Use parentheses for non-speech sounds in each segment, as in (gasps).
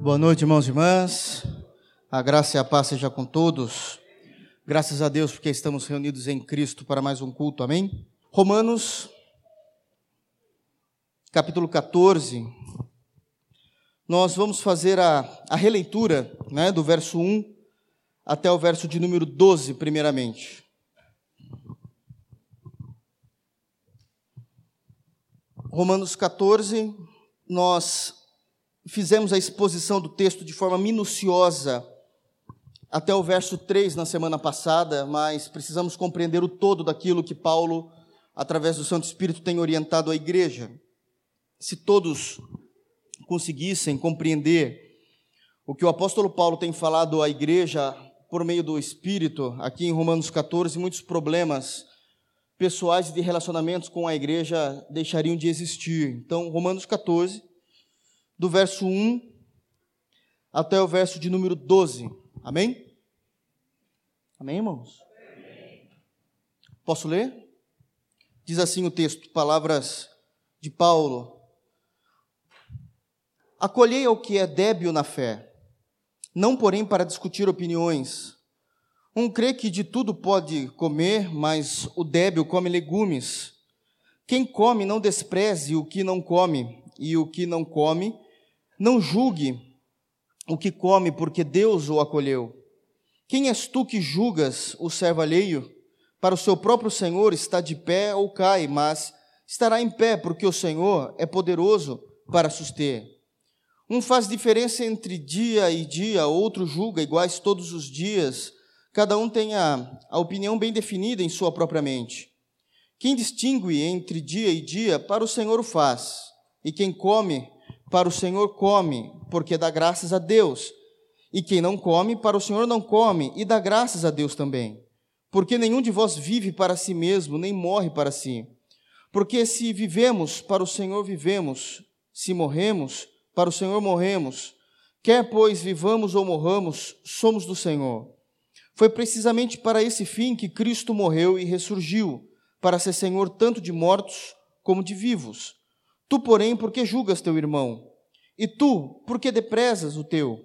Boa noite, irmãos e irmãs. A graça e a paz seja com todos. Graças a Deus porque estamos reunidos em Cristo para mais um culto. Amém? Romanos, capítulo 14. Nós vamos fazer a, a releitura né, do verso 1 até o verso de número 12, primeiramente. Romanos 14, nós fizemos a exposição do texto de forma minuciosa até o verso 3 na semana passada, mas precisamos compreender o todo daquilo que Paulo, através do Santo Espírito, tem orientado a igreja. Se todos conseguissem compreender o que o apóstolo Paulo tem falado à igreja por meio do Espírito, aqui em Romanos 14, muitos problemas pessoais e de relacionamentos com a igreja deixariam de existir. Então, Romanos 14, do verso 1 até o verso de número 12. Amém? Amém, irmãos? Amém. Posso ler? Diz assim o texto, palavras de Paulo. Acolhei ao que é débil na fé, não porém para discutir opiniões. Um crê que de tudo pode comer, mas o débil come legumes. Quem come não despreze o que não come, e o que não come não julgue o que come, porque Deus o acolheu. Quem és tu que julgas o servo alheio? Para o seu próprio Senhor está de pé ou cai, mas estará em pé, porque o Senhor é poderoso para suster. Um faz diferença entre dia e dia, outro julga iguais todos os dias. Cada um tem a, a opinião bem definida em sua própria mente. Quem distingue entre dia e dia, para o Senhor o faz. E quem come, para o Senhor come, porque dá graças a Deus. E quem não come, para o Senhor não come, e dá graças a Deus também. Porque nenhum de vós vive para si mesmo, nem morre para si. Porque se vivemos, para o Senhor vivemos, se morremos, para o Senhor morremos. Quer, pois, vivamos ou morramos, somos do Senhor. Foi precisamente para esse fim que Cristo morreu e ressurgiu, para ser Senhor tanto de mortos como de vivos. Tu, porém, por que julgas teu irmão? E tu, por que depresas o teu?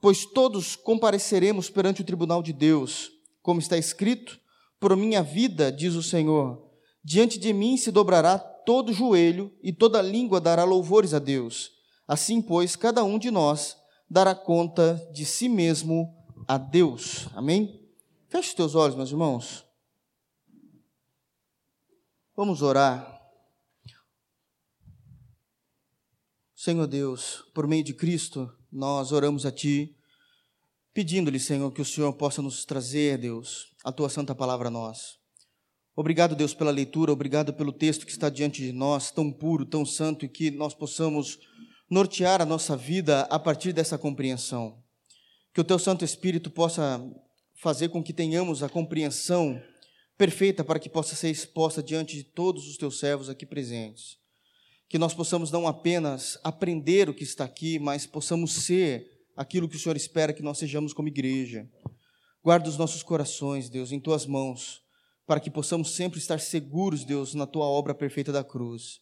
Pois todos compareceremos perante o tribunal de Deus, como está escrito: Por minha vida, diz o Senhor, diante de mim se dobrará todo joelho e toda língua dará louvores a Deus. Assim, pois, cada um de nós dará conta de si mesmo a Deus. Amém? Feche os teus olhos, meus irmãos. Vamos orar. Senhor Deus, por meio de Cristo, nós oramos a Ti, pedindo-lhe, Senhor, que o Senhor possa nos trazer, Deus, a Tua santa palavra a nós. Obrigado, Deus, pela leitura, obrigado pelo texto que está diante de nós, tão puro, tão santo, e que nós possamos nortear a nossa vida a partir dessa compreensão. Que o Teu Santo Espírito possa fazer com que tenhamos a compreensão perfeita para que possa ser exposta diante de todos os Teus servos aqui presentes que nós possamos não apenas aprender o que está aqui, mas possamos ser aquilo que o Senhor espera que nós sejamos como igreja. Guarda os nossos corações, Deus, em tuas mãos, para que possamos sempre estar seguros, Deus, na tua obra perfeita da cruz.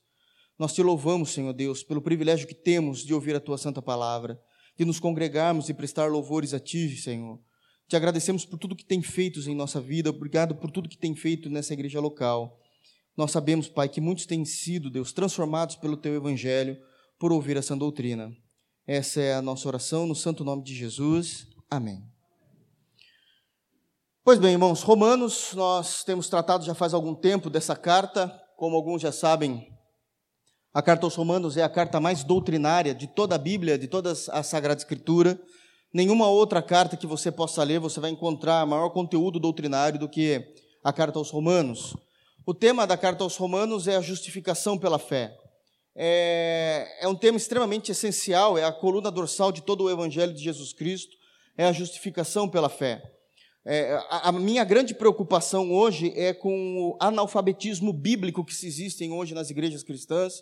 Nós te louvamos, Senhor Deus, pelo privilégio que temos de ouvir a tua santa palavra, de nos congregarmos e prestar louvores a ti, Senhor. Te agradecemos por tudo que tem feito em nossa vida, obrigado por tudo que tem feito nessa igreja local. Nós sabemos, Pai, que muitos têm sido, Deus, transformados pelo Teu Evangelho por ouvir essa doutrina. Essa é a nossa oração no santo nome de Jesus. Amém. Pois bem, irmãos, Romanos, nós temos tratado já faz algum tempo dessa carta. Como alguns já sabem, a carta aos Romanos é a carta mais doutrinária de toda a Bíblia, de toda a Sagrada Escritura. Nenhuma outra carta que você possa ler você vai encontrar maior conteúdo doutrinário do que a carta aos Romanos. O tema da carta aos Romanos é a justificação pela fé. É, é, um tema extremamente essencial, é a coluna dorsal de todo o Evangelho de Jesus Cristo, é a justificação pela fé. É, a, a, minha grande preocupação hoje é com o analfabetismo bíblico que se existem hoje nas igrejas cristãs,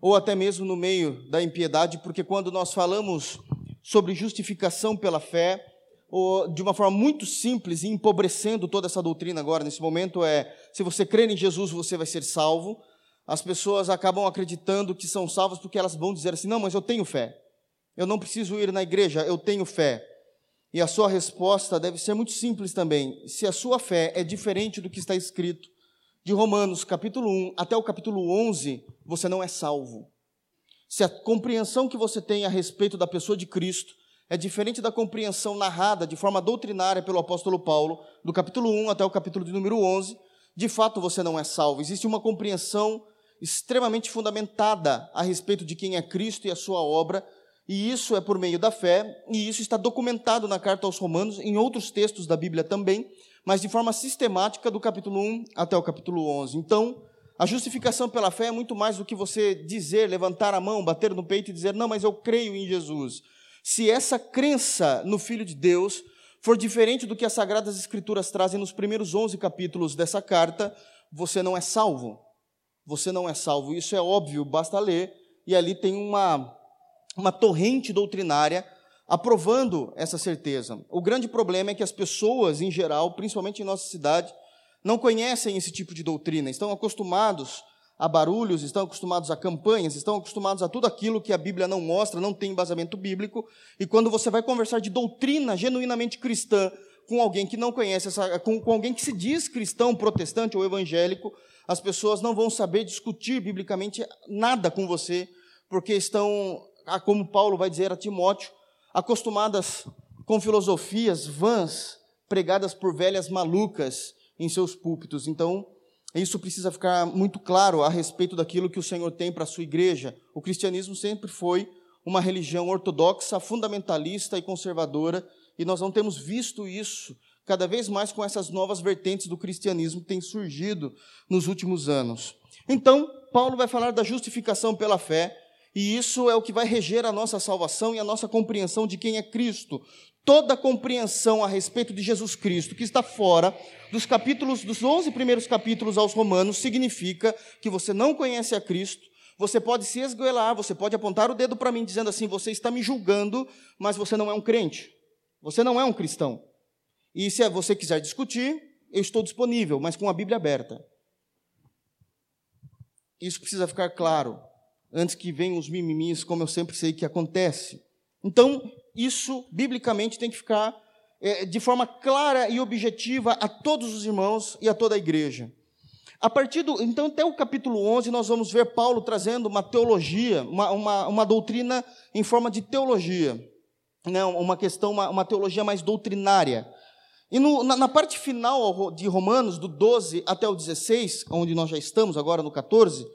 ou até mesmo no meio da impiedade, porque quando nós falamos sobre justificação pela fé, de uma forma muito simples e empobrecendo toda essa doutrina agora, nesse momento, é: se você crer em Jesus, você vai ser salvo. As pessoas acabam acreditando que são salvas porque elas vão dizer assim: não, mas eu tenho fé. Eu não preciso ir na igreja, eu tenho fé. E a sua resposta deve ser muito simples também. Se a sua fé é diferente do que está escrito de Romanos, capítulo 1 até o capítulo 11, você não é salvo. Se a compreensão que você tem a respeito da pessoa de Cristo é diferente da compreensão narrada de forma doutrinária pelo apóstolo Paulo, do capítulo 1 até o capítulo de número 11, de fato você não é salvo. Existe uma compreensão extremamente fundamentada a respeito de quem é Cristo e a sua obra, e isso é por meio da fé, e isso está documentado na carta aos Romanos, em outros textos da Bíblia também, mas de forma sistemática do capítulo 1 até o capítulo 11. Então, a justificação pela fé é muito mais do que você dizer, levantar a mão, bater no peito e dizer, não, mas eu creio em Jesus. Se essa crença no Filho de Deus for diferente do que as Sagradas Escrituras trazem nos primeiros 11 capítulos dessa carta, você não é salvo. Você não é salvo. Isso é óbvio, basta ler, e ali tem uma, uma torrente doutrinária aprovando essa certeza. O grande problema é que as pessoas, em geral, principalmente em nossa cidade, não conhecem esse tipo de doutrina, estão acostumados a barulhos, estão acostumados a campanhas, estão acostumados a tudo aquilo que a Bíblia não mostra, não tem embasamento bíblico, e quando você vai conversar de doutrina genuinamente cristã com alguém que não conhece, essa, com, com alguém que se diz cristão, protestante ou evangélico, as pessoas não vão saber discutir biblicamente nada com você, porque estão, como Paulo vai dizer a Timóteo, acostumadas com filosofias vãs pregadas por velhas malucas em seus púlpitos. Então, isso precisa ficar muito claro a respeito daquilo que o Senhor tem para a sua igreja. O cristianismo sempre foi uma religião ortodoxa, fundamentalista e conservadora, e nós não temos visto isso cada vez mais com essas novas vertentes do cristianismo que têm surgido nos últimos anos. Então, Paulo vai falar da justificação pela fé, e isso é o que vai reger a nossa salvação e a nossa compreensão de quem é Cristo toda compreensão a respeito de Jesus Cristo que está fora dos capítulos, dos 11 primeiros capítulos aos Romanos, significa que você não conhece a Cristo, você pode se esgoelar, você pode apontar o dedo para mim dizendo assim: você está me julgando, mas você não é um crente, você não é um cristão. E se você quiser discutir, eu estou disponível, mas com a Bíblia aberta. Isso precisa ficar claro, antes que venham os mimimis, como eu sempre sei que acontece. Então, isso, biblicamente, tem que ficar é, de forma clara e objetiva a todos os irmãos e a toda a igreja. A partir do, então, até o capítulo 11, nós vamos ver Paulo trazendo uma teologia, uma, uma, uma doutrina em forma de teologia, né, uma questão, uma, uma teologia mais doutrinária. E no, na, na, parte final de Romanos, do 12 até o 16, onde nós já estamos agora no 14,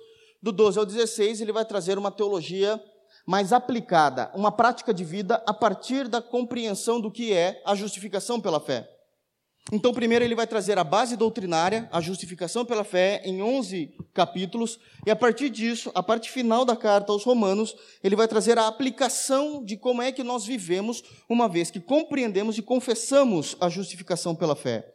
do 12 ao 16, ele vai trazer uma teologia mas aplicada, uma prática de vida a partir da compreensão do que é a justificação pela fé. Então, primeiro ele vai trazer a base doutrinária, a justificação pela fé, em 11 capítulos, e a partir disso, a parte final da carta aos Romanos, ele vai trazer a aplicação de como é que nós vivemos, uma vez que compreendemos e confessamos a justificação pela fé.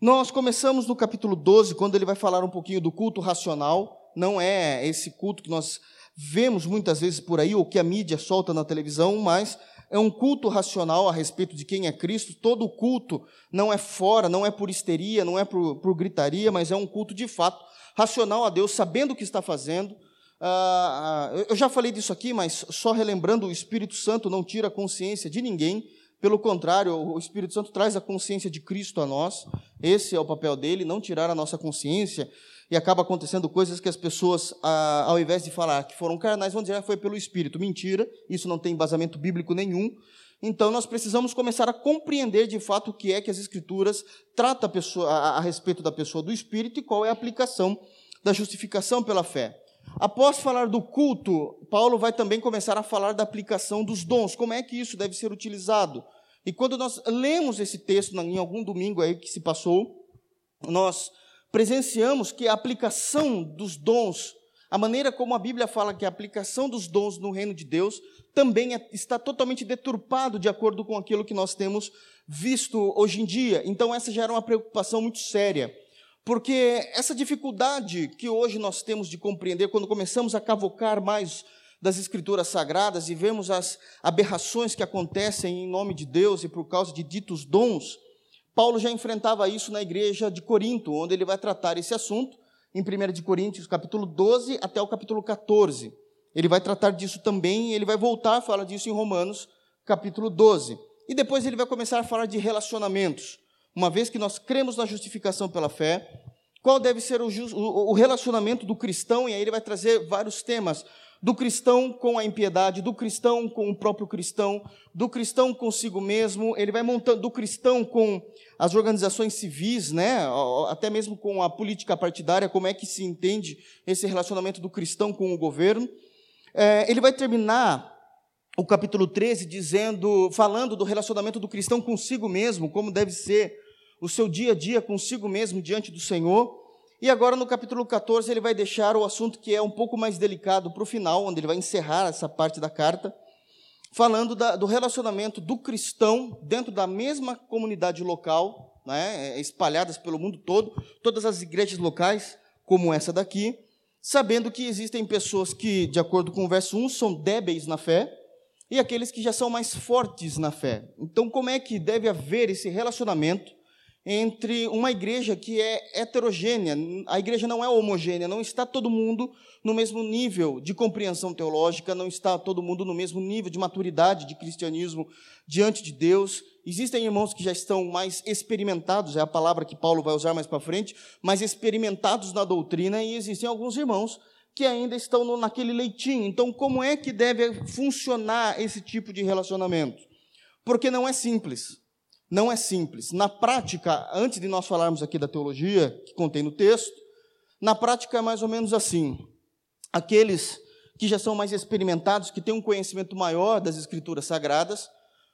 Nós começamos no capítulo 12, quando ele vai falar um pouquinho do culto racional, não é esse culto que nós vemos muitas vezes por aí, ou que a mídia solta na televisão, mas é um culto racional a respeito de quem é Cristo. Todo culto não é fora, não é por histeria, não é por, por gritaria, mas é um culto de fato, racional a Deus, sabendo o que está fazendo. Ah, ah, eu já falei disso aqui, mas só relembrando, o Espírito Santo não tira a consciência de ninguém, pelo contrário, o Espírito Santo traz a consciência de Cristo a nós, esse é o papel dele, não tirar a nossa consciência e acaba acontecendo coisas que as pessoas, ao invés de falar que foram carnais, vão dizer que ah, foi pelo Espírito. Mentira, isso não tem embasamento bíblico nenhum. Então, nós precisamos começar a compreender de fato o que é que as Escrituras tratam a, pessoa, a, a respeito da pessoa do Espírito e qual é a aplicação da justificação pela fé. Após falar do culto, Paulo vai também começar a falar da aplicação dos dons, como é que isso deve ser utilizado. E quando nós lemos esse texto em algum domingo aí que se passou, nós presenciamos que a aplicação dos dons, a maneira como a Bíblia fala que a aplicação dos dons no reino de Deus também é, está totalmente deturpado de acordo com aquilo que nós temos visto hoje em dia. Então essa já era uma preocupação muito séria. Porque essa dificuldade que hoje nós temos de compreender quando começamos a cavocar mais das escrituras sagradas e vemos as aberrações que acontecem em nome de Deus e por causa de ditos dons, Paulo já enfrentava isso na igreja de Corinto, onde ele vai tratar esse assunto em 1 de Coríntios, capítulo 12 até o capítulo 14. Ele vai tratar disso também, ele vai voltar a falar disso em Romanos, capítulo 12. E depois ele vai começar a falar de relacionamentos. Uma vez que nós cremos na justificação pela fé, qual deve ser o, o, relacionamento do cristão, e aí ele vai trazer vários temas, do cristão com a impiedade, do cristão com o próprio cristão, do cristão consigo mesmo, ele vai montando, do cristão com as organizações civis, né, até mesmo com a política partidária, como é que se entende esse relacionamento do cristão com o governo. É, ele vai terminar o capítulo 13 dizendo, falando do relacionamento do cristão consigo mesmo, como deve ser o seu dia a dia consigo mesmo diante do Senhor. E agora no capítulo 14 ele vai deixar o assunto que é um pouco mais delicado para o final, onde ele vai encerrar essa parte da carta, falando da, do relacionamento do cristão dentro da mesma comunidade local, né, espalhadas pelo mundo todo, todas as igrejas locais, como essa daqui, sabendo que existem pessoas que, de acordo com o verso 1, são débeis na fé, e aqueles que já são mais fortes na fé. Então, como é que deve haver esse relacionamento entre uma igreja que é heterogênea. A igreja não é homogênea, não está todo mundo no mesmo nível de compreensão teológica, não está todo mundo no mesmo nível de maturidade de cristianismo diante de Deus. Existem irmãos que já estão mais experimentados, é a palavra que Paulo vai usar mais para frente, mais experimentados na doutrina, e existem alguns irmãos que ainda estão no, naquele leitinho. Então, como é que deve funcionar esse tipo de relacionamento? Porque não é simples não é simples. Na prática, antes de nós falarmos aqui da teologia, que contém no texto, na prática é mais ou menos assim. Aqueles que já são mais experimentados, que têm um conhecimento maior das escrituras sagradas,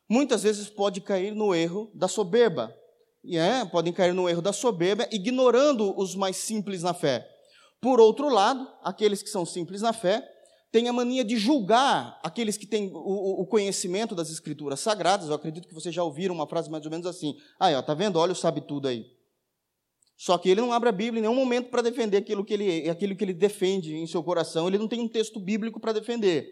muitas vezes pode cair no erro da soberba. E é, podem cair no erro da soberba, ignorando os mais simples na fé. Por outro lado, aqueles que são simples na fé tem a mania de julgar aqueles que têm o, o, conhecimento das escrituras sagradas. Eu acredito que vocês já ouviram uma frase mais ou menos assim: ah, ó, tá vendo? Olha sabe tudo aí. Só que ele não abre a Bíblia em nenhum momento para defender aquilo que, ele, aquilo que ele defende em seu coração. Ele não tem um texto bíblico para defender.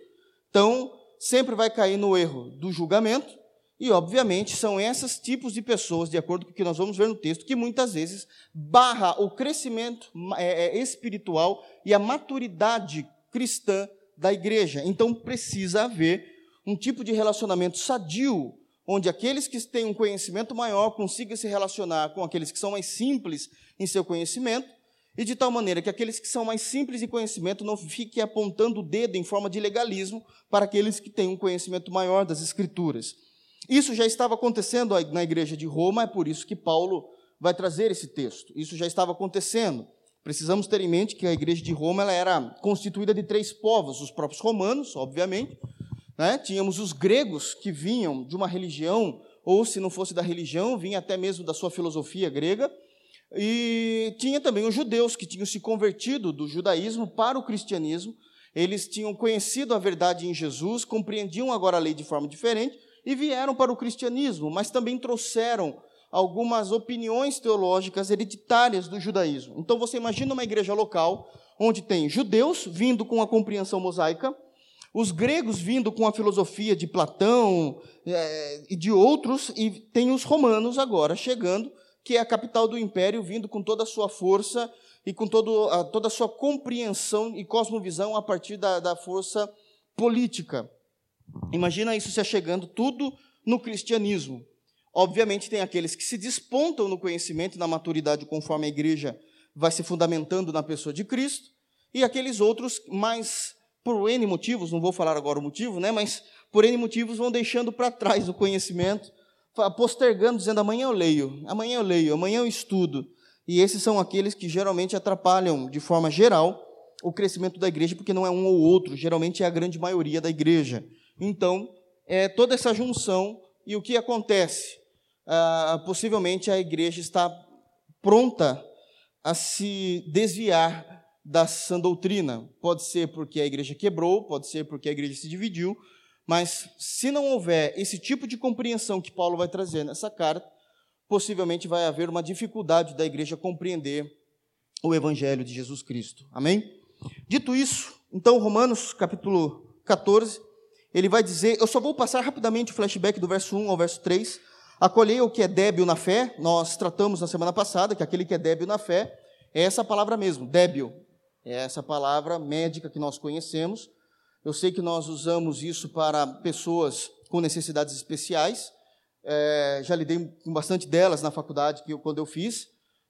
Então, sempre vai cair no erro do julgamento. E, obviamente, são esses tipos de pessoas, de acordo com o que nós vamos ver no texto, que muitas vezes barra o crescimento é, é, espiritual e a maturidade cristã da igreja. Então precisa haver um tipo de relacionamento sadio, onde aqueles que têm um conhecimento maior consigam se relacionar com aqueles que são mais simples em seu conhecimento, e de tal maneira que aqueles que são mais simples em conhecimento não fiquem apontando o dedo em forma de legalismo para aqueles que têm um conhecimento maior das Escrituras. Isso já estava acontecendo na igreja de Roma, é por isso que Paulo vai trazer esse texto. Isso já estava acontecendo. Precisamos ter em mente que a igreja de Roma ela era constituída de três povos, os próprios romanos, obviamente, né? tínhamos os gregos que vinham de uma religião, ou se não fosse da religião, vinha até mesmo da sua filosofia grega, e tinha também os judeus que tinham se convertido do judaísmo para o cristianismo, eles tinham conhecido a verdade em Jesus, compreendiam agora a lei de forma diferente e vieram para o cristianismo, mas também trouxeram algumas opiniões teológicas hereditárias do judaísmo. Então você imagina uma igreja local onde tem judeus vindo com a compreensão mosaica, os gregos vindo com a filosofia de Platão é, e de outros, e tem os romanos agora chegando, que é a capital do império, vindo com toda a sua força e com todo, a, toda a sua compreensão e cosmovisão a partir da, da força política. Imagina isso se chegando tudo no cristianismo. Obviamente, tem aqueles que se despontam no conhecimento e na maturidade conforme a igreja vai se fundamentando na pessoa de Cristo, e aqueles outros, mais por N motivos, não vou falar agora o motivo, né, mas por N motivos vão deixando para trás o conhecimento, postergando, dizendo amanhã eu leio, amanhã eu leio, amanhã eu estudo. E esses são aqueles que geralmente atrapalham, de forma geral, o crescimento da igreja, porque não é um ou outro, geralmente é a grande maioria da igreja. Então, é toda essa junção, e o que acontece? Ah, possivelmente a igreja está pronta a se desviar da sã doutrina. Pode ser porque a igreja quebrou, pode ser porque a igreja se dividiu, mas se não houver esse tipo de compreensão que Paulo vai trazer nessa carta, possivelmente vai haver uma dificuldade da igreja compreender o evangelho de Jesus Cristo. Amém? Dito isso, então Romanos capítulo 14, ele vai dizer, eu só vou passar rapidamente o flashback do verso 1 ao verso 3, Acolhei o que é débil na fé, nós tratamos na semana passada que aquele que é débil na fé é essa palavra mesmo, débil. É essa palavra médica que nós conhecemos. Eu sei que nós usamos isso para pessoas com necessidades especiais. É, já lidei com bastante delas na faculdade que eu, quando eu fiz,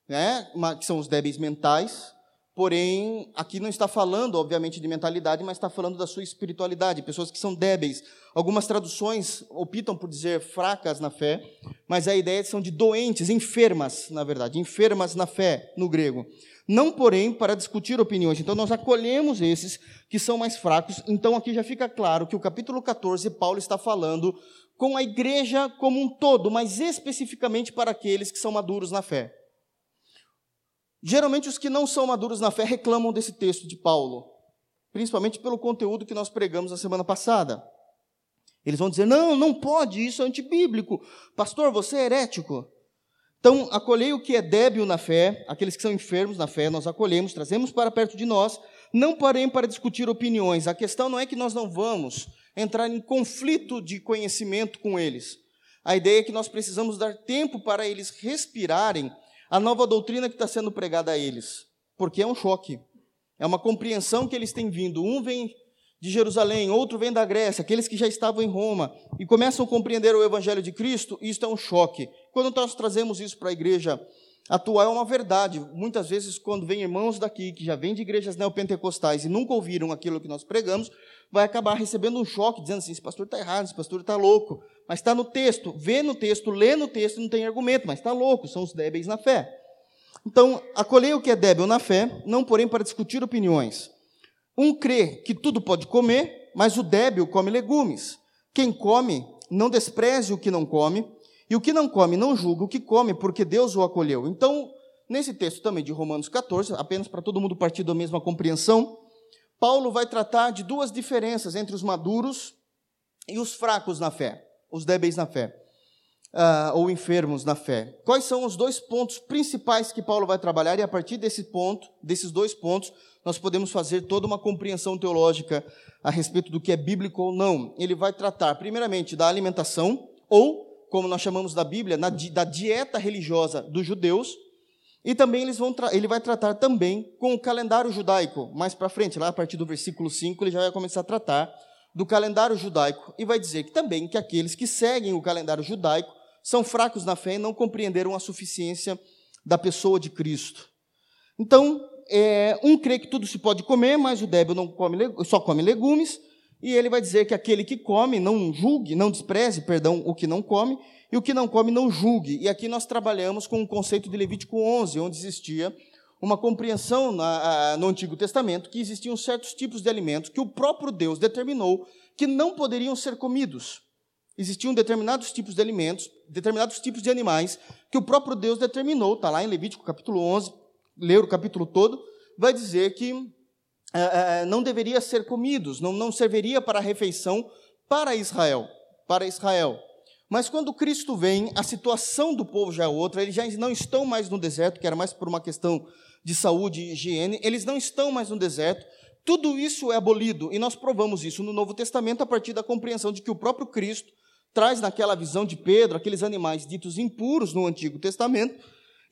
né, que são os débeis mentais. Porém, aqui não está falando, obviamente, de mentalidade, mas está falando da sua espiritualidade, pessoas que são débeis. Algumas traduções optam por dizer fracas na fé, mas a ideia são de doentes, enfermas, na verdade, enfermas na fé, no grego. Não, porém, para discutir opiniões. Então, nós acolhemos esses que são mais fracos. Então, aqui já fica claro que o capítulo 14, Paulo está falando com a igreja como um todo, mas especificamente para aqueles que são maduros na fé. Geralmente, os que não são maduros na fé reclamam desse texto de Paulo, principalmente pelo conteúdo que nós pregamos na semana passada. Eles vão dizer: não, não pode, isso é antibíblico. Pastor, você é herético. Então, acolhei o que é débil na fé, aqueles que são enfermos na fé, nós acolhemos, trazemos para perto de nós, não parem para discutir opiniões. A questão não é que nós não vamos entrar em conflito de conhecimento com eles. A ideia é que nós precisamos dar tempo para eles respirarem a nova doutrina que está sendo pregada a eles, porque é um choque. É uma compreensão que eles têm vindo. Um vem de Jerusalém, outro vem da Grécia, aqueles que já estavam em Roma, e começam a compreender o Evangelho de Cristo, isso é um choque. Quando nós trazemos isso para a igreja atual, é uma verdade. Muitas vezes, quando vem irmãos daqui, que já vêm de igrejas neopentecostais e nunca ouviram aquilo que nós pregamos, vai acabar recebendo um choque, dizendo assim: esse pastor está errado, esse pastor está louco. Mas está no texto, vê no texto, lê no texto, não tem argumento, mas está louco, são os débeis na fé. Então, acolhei o que é débil na fé, não porém para discutir opiniões. Um crê que tudo pode comer, mas o débil come legumes. Quem come, não despreze o que não come, e o que não come, não julga o que come, porque Deus o acolheu. Então, nesse texto também de Romanos 14, apenas para todo mundo partir da mesma compreensão, Paulo vai tratar de duas diferenças entre os maduros e os fracos na fé, os débeis na fé, uh, ou enfermos na fé. Quais são os dois pontos principais que Paulo vai trabalhar, e a partir desse ponto, desses dois pontos, nós podemos fazer toda uma compreensão teológica a respeito do que é bíblico ou não. Ele vai tratar, primeiramente, da alimentação, ou, como nós chamamos da Bíblia, na, da dieta religiosa dos judeus, e também eles vão ele vai tratar também com o calendário judaico. Mais para frente, lá a partir do versículo 5, ele já vai começar a tratar do calendário judaico e vai dizer que também que aqueles que seguem o calendário judaico são fracos na fé e não compreenderam a suficiência da pessoa de Cristo. Então, é, um crê que tudo se pode comer, mas o débil não come, só come legumes, e ele vai dizer que aquele que come não julgue, não despreze, perdão, o que não come, e o que não come não julgue. E aqui nós trabalhamos com o conceito de Levítico 11, onde existia uma compreensão na, no Antigo Testamento que existiam certos tipos de alimentos que o próprio Deus determinou que não poderiam ser comidos. Existiam determinados tipos de alimentos, determinados tipos de animais que o próprio Deus determinou, está lá em Levítico capítulo 11, ler o capítulo todo, vai dizer que é, não deveria ser comidos, não, não serviria para refeição para Israel, para Israel. Mas quando Cristo vem, a situação do povo já é outra, eles já não estão mais no deserto, que era mais por uma questão de saúde e higiene, eles não estão mais no deserto, tudo isso é abolido, e nós provamos isso no Novo Testamento a partir da compreensão de que o próprio Cristo traz naquela visão de Pedro aqueles animais ditos impuros no Antigo Testamento,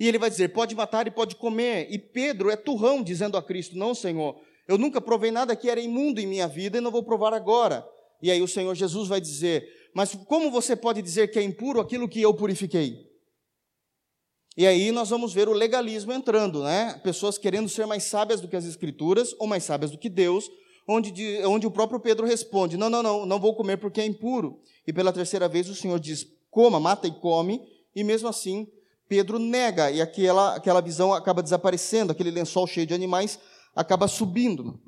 e ele vai dizer: pode matar e pode comer. E Pedro é turrão dizendo a Cristo: Não, Senhor, eu nunca provei nada que era imundo em minha vida e não vou provar agora. E aí o Senhor Jesus vai dizer: mas como você pode dizer que é impuro aquilo que eu purifiquei? E aí nós vamos ver o legalismo entrando, né? Pessoas querendo ser mais sábias do que as Escrituras ou mais sábias do que Deus, onde, onde o próprio Pedro responde: Não, não, não, não vou comer porque é impuro. E pela terceira vez o Senhor diz: Coma, mata e come. E mesmo assim, Pedro nega, e aquela, aquela visão acaba desaparecendo, aquele lençol cheio de animais acaba subindo.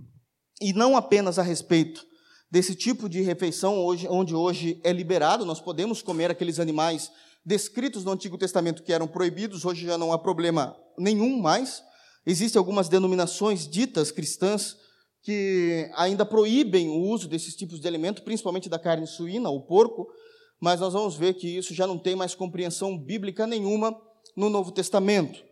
E não apenas a respeito desse tipo de refeição, hoje, onde hoje é liberado, nós podemos comer aqueles animais descritos no Antigo Testamento que eram proibidos, hoje já não há problema nenhum mais. Existem algumas denominações ditas cristãs que ainda proíbem o uso desses tipos de alimento, principalmente da carne suína, o porco, mas nós vamos ver que isso já não tem mais compreensão bíblica nenhuma no Novo Testamento.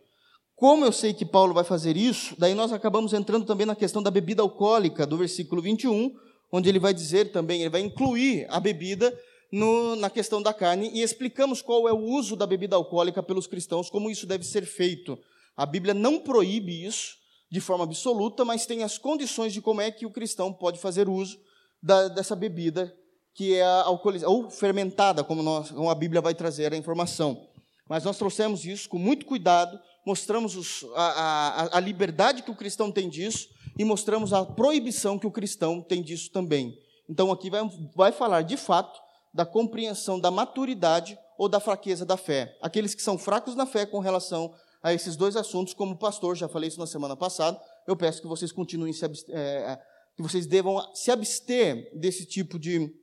Como eu sei que Paulo vai fazer isso, daí nós acabamos entrando também na questão da bebida alcoólica, do versículo 21, onde ele vai dizer também, ele vai incluir a bebida no, na questão da carne e explicamos qual é o uso da bebida alcoólica pelos cristãos, como isso deve ser feito. A Bíblia não proíbe isso de forma absoluta, mas tem as condições de como é que o cristão pode fazer uso da, dessa bebida que é alcoolizada, ou fermentada, como, nós, como a Bíblia vai trazer a informação. Mas nós trouxemos isso com muito cuidado, mostramos os, a, a, a liberdade que o cristão tem disso e mostramos a proibição que o cristão tem disso também. Então aqui vai, vai falar de fato da compreensão da maturidade ou da fraqueza da fé. Aqueles que são fracos na fé com relação a esses dois assuntos, como pastor, já falei isso na semana passada, eu peço que vocês continuem se é, que vocês devam se abster desse tipo de,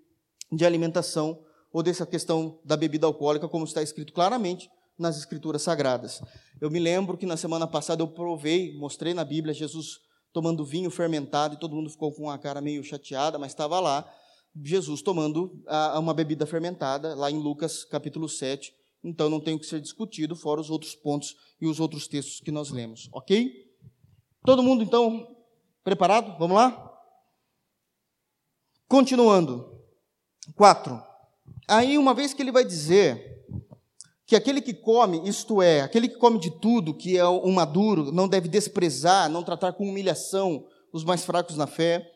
de alimentação ou dessa questão da bebida alcoólica, como está escrito claramente nas Escrituras Sagradas. Eu me lembro que na semana passada eu provei, mostrei na Bíblia Jesus tomando vinho fermentado e todo mundo ficou com a cara meio chateada, mas estava lá Jesus tomando uma bebida fermentada, lá em Lucas capítulo 7. Então não tem o que ser discutido, fora os outros pontos e os outros textos que nós lemos, ok? Todo mundo então preparado? Vamos lá? Continuando. 4. Aí, uma vez que ele vai dizer que aquele que come, isto é, aquele que come de tudo, que é um maduro, não deve desprezar, não tratar com humilhação os mais fracos na fé.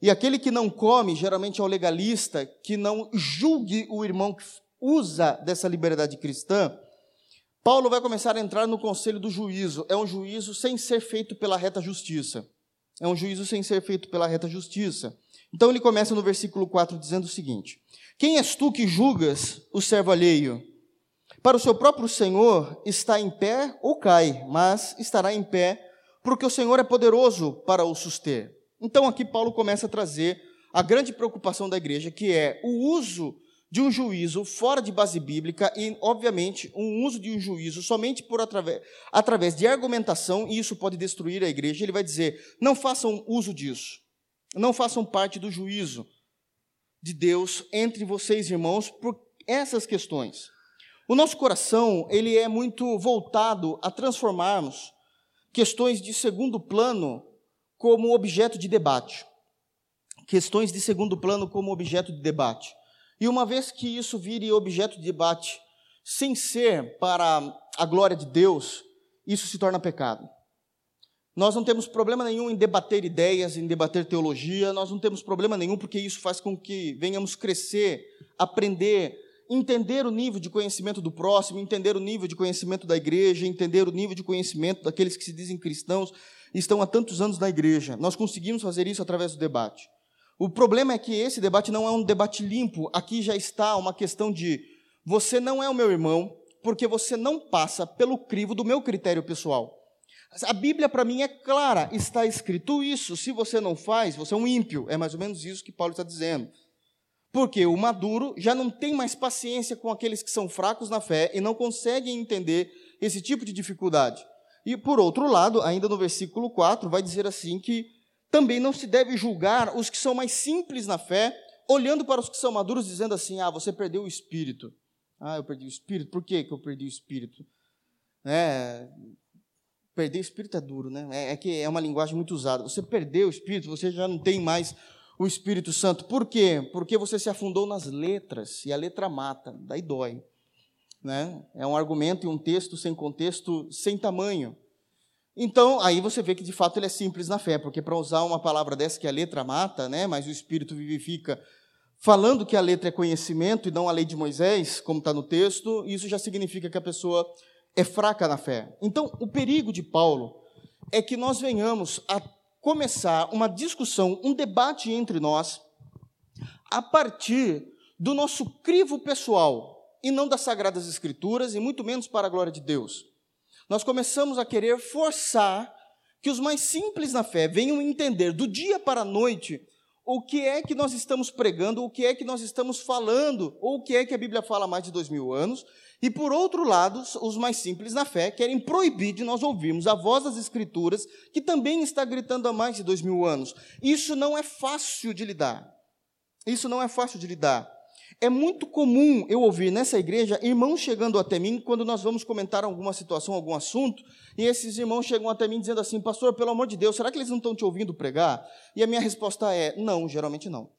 E aquele que não come, geralmente é o legalista, que não julgue o irmão que usa dessa liberdade cristã. Paulo vai começar a entrar no conselho do juízo. É um juízo sem ser feito pela reta justiça. É um juízo sem ser feito pela reta justiça. Então ele começa no versículo 4 dizendo o seguinte: Quem és tu que julgas o servo alheio? Para o seu próprio Senhor está em pé ou cai, mas estará em pé, porque o Senhor é poderoso para o suster. Então aqui Paulo começa a trazer a grande preocupação da igreja, que é o uso de um juízo fora de base bíblica e, obviamente, um uso de um juízo somente por através, através de argumentação, e isso pode destruir a igreja. Ele vai dizer: não façam uso disso, não façam parte do juízo de Deus entre vocês, irmãos, por essas questões. O nosso coração, ele é muito voltado a transformarmos questões de segundo plano como objeto de debate. Questões de segundo plano como objeto de debate. E uma vez que isso vire objeto de debate, sem ser para a glória de Deus, isso se torna pecado. Nós não temos problema nenhum em debater ideias, em debater teologia, nós não temos problema nenhum porque isso faz com que venhamos crescer, aprender, entender o nível de conhecimento do próximo, entender o nível de conhecimento da igreja, entender o nível de conhecimento daqueles que se dizem cristãos estão há tantos anos na igreja. Nós conseguimos fazer isso através do debate. O problema é que esse debate não é um debate limpo. Aqui já está uma questão de você não é o meu irmão porque você não passa pelo crivo do meu critério pessoal. A Bíblia para mim é clara, está escrito isso. Se você não faz, você é um ímpio. É mais ou menos isso que Paulo está dizendo. Porque o maduro já não tem mais paciência com aqueles que são fracos na fé e não conseguem entender esse tipo de dificuldade. E por outro lado, ainda no versículo 4, vai dizer assim que também não se deve julgar os que são mais simples na fé, olhando para os que são maduros, dizendo assim: ah, você perdeu o espírito. Ah, eu perdi o espírito. Por que, que eu perdi o espírito? É, perder o espírito é duro, né? É, é que é uma linguagem muito usada. Você perdeu o espírito, você já não tem mais o Espírito Santo. Por quê? Porque você se afundou nas letras e a letra mata, daí dói. Né? É um argumento e um texto sem contexto, sem tamanho. Então, aí você vê que de fato ele é simples na fé, porque para usar uma palavra dessa que a letra mata, né, mas o Espírito vivifica, falando que a letra é conhecimento e não a lei de Moisés, como está no texto, isso já significa que a pessoa é fraca na fé. Então, o perigo de Paulo é que nós venhamos a começar uma discussão, um debate entre nós, a partir do nosso crivo pessoal e não das Sagradas Escrituras e muito menos para a glória de Deus. Nós começamos a querer forçar que os mais simples na fé venham entender do dia para a noite o que é que nós estamos pregando, o que é que nós estamos falando, ou o que é que a Bíblia fala há mais de dois mil anos, e por outro lado, os mais simples na fé querem proibir de nós ouvirmos a voz das Escrituras, que também está gritando há mais de dois mil anos. Isso não é fácil de lidar. Isso não é fácil de lidar. É muito comum eu ouvir nessa igreja irmãos chegando até mim quando nós vamos comentar alguma situação, algum assunto, e esses irmãos chegam até mim dizendo assim: Pastor, pelo amor de Deus, será que eles não estão te ouvindo pregar? E a minha resposta é: Não, geralmente não.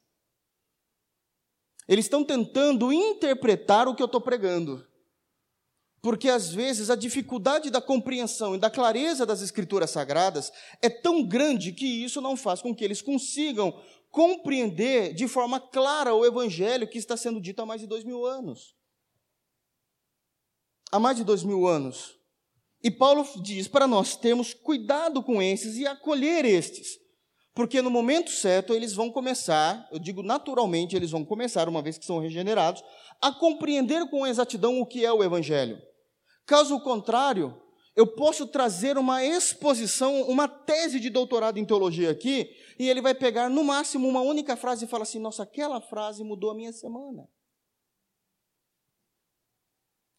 Eles estão tentando interpretar o que eu estou pregando. Porque às vezes a dificuldade da compreensão e da clareza das escrituras sagradas é tão grande que isso não faz com que eles consigam compreender de forma clara o evangelho que está sendo dito há mais de dois mil anos. Há mais de dois mil anos. E Paulo diz para nós termos cuidado com esses e acolher estes. Porque no momento certo eles vão começar, eu digo naturalmente, eles vão começar, uma vez que são regenerados, a compreender com exatidão o que é o Evangelho. Caso contrário, eu posso trazer uma exposição, uma tese de doutorado em teologia aqui, e ele vai pegar no máximo uma única frase e falar assim: nossa, aquela frase mudou a minha semana.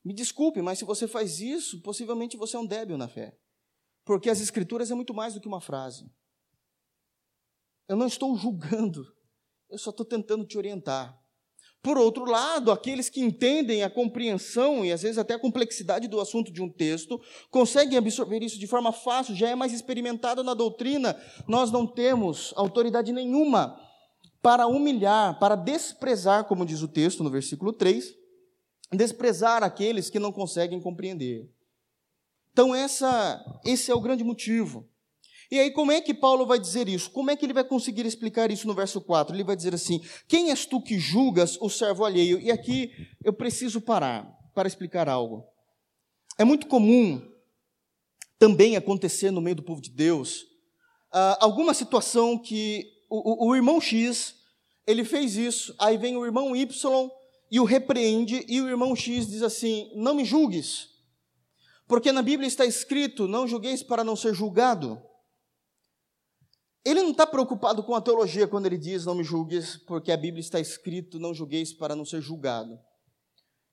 Me desculpe, mas se você faz isso, possivelmente você é um débil na fé. Porque as Escrituras é muito mais do que uma frase. Eu não estou julgando, eu só estou tentando te orientar. Por outro lado, aqueles que entendem a compreensão e às vezes até a complexidade do assunto de um texto, conseguem absorver isso de forma fácil, já é mais experimentado na doutrina. Nós não temos autoridade nenhuma para humilhar, para desprezar, como diz o texto no versículo 3, desprezar aqueles que não conseguem compreender. Então, essa, esse é o grande motivo. E aí, como é que Paulo vai dizer isso? Como é que ele vai conseguir explicar isso no verso 4? Ele vai dizer assim: Quem és tu que julgas o servo alheio? E aqui eu preciso parar para explicar algo. É muito comum também acontecer no meio do povo de Deus uh, alguma situação que o, o, o irmão X ele fez isso, aí vem o irmão Y e o repreende, e o irmão X diz assim: Não me julgues, porque na Bíblia está escrito: Não julgueis para não ser julgado. Ele não está preocupado com a teologia quando ele diz não me julgues, porque a Bíblia está escrito não julgueis para não ser julgado.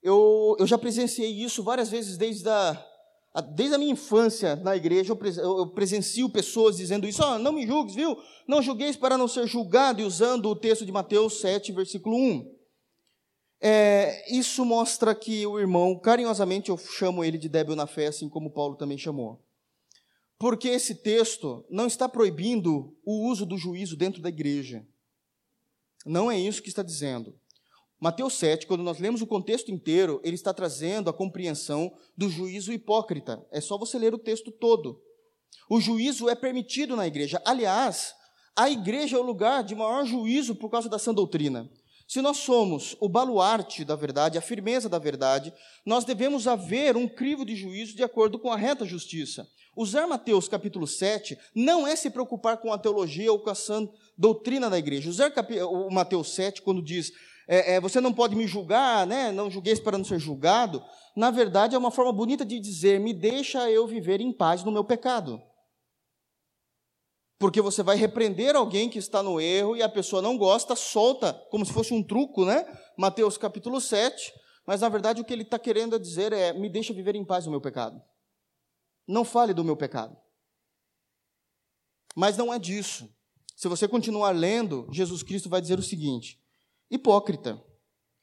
Eu, eu já presenciei isso várias vezes desde a, a desde a minha infância na igreja. Eu, eu presencio pessoas dizendo isso: oh, não me julgues, viu? Não julgueis para não ser julgado, e usando o texto de Mateus 7, versículo 1. É, isso mostra que o irmão, carinhosamente eu chamo ele de débil na fé, assim como Paulo também chamou. Porque esse texto não está proibindo o uso do juízo dentro da igreja. Não é isso que está dizendo. Mateus 7, quando nós lemos o contexto inteiro, ele está trazendo a compreensão do juízo hipócrita. É só você ler o texto todo. O juízo é permitido na igreja. Aliás, a igreja é o lugar de maior juízo por causa da sã doutrina. Se nós somos o baluarte da verdade, a firmeza da verdade, nós devemos haver um crivo de juízo de acordo com a reta justiça. Usar Mateus capítulo 7 não é se preocupar com a teologia ou com a sã doutrina da igreja. Usar o Mateus 7, quando diz é, é, você não pode me julgar, né? não julgueis para não ser julgado, na verdade é uma forma bonita de dizer: me deixa eu viver em paz no meu pecado. Porque você vai repreender alguém que está no erro e a pessoa não gosta, solta, como se fosse um truco, né? Mateus capítulo 7, mas na verdade o que ele está querendo dizer é: me deixa viver em paz no meu pecado. Não fale do meu pecado. Mas não é disso. Se você continuar lendo, Jesus Cristo vai dizer o seguinte: hipócrita,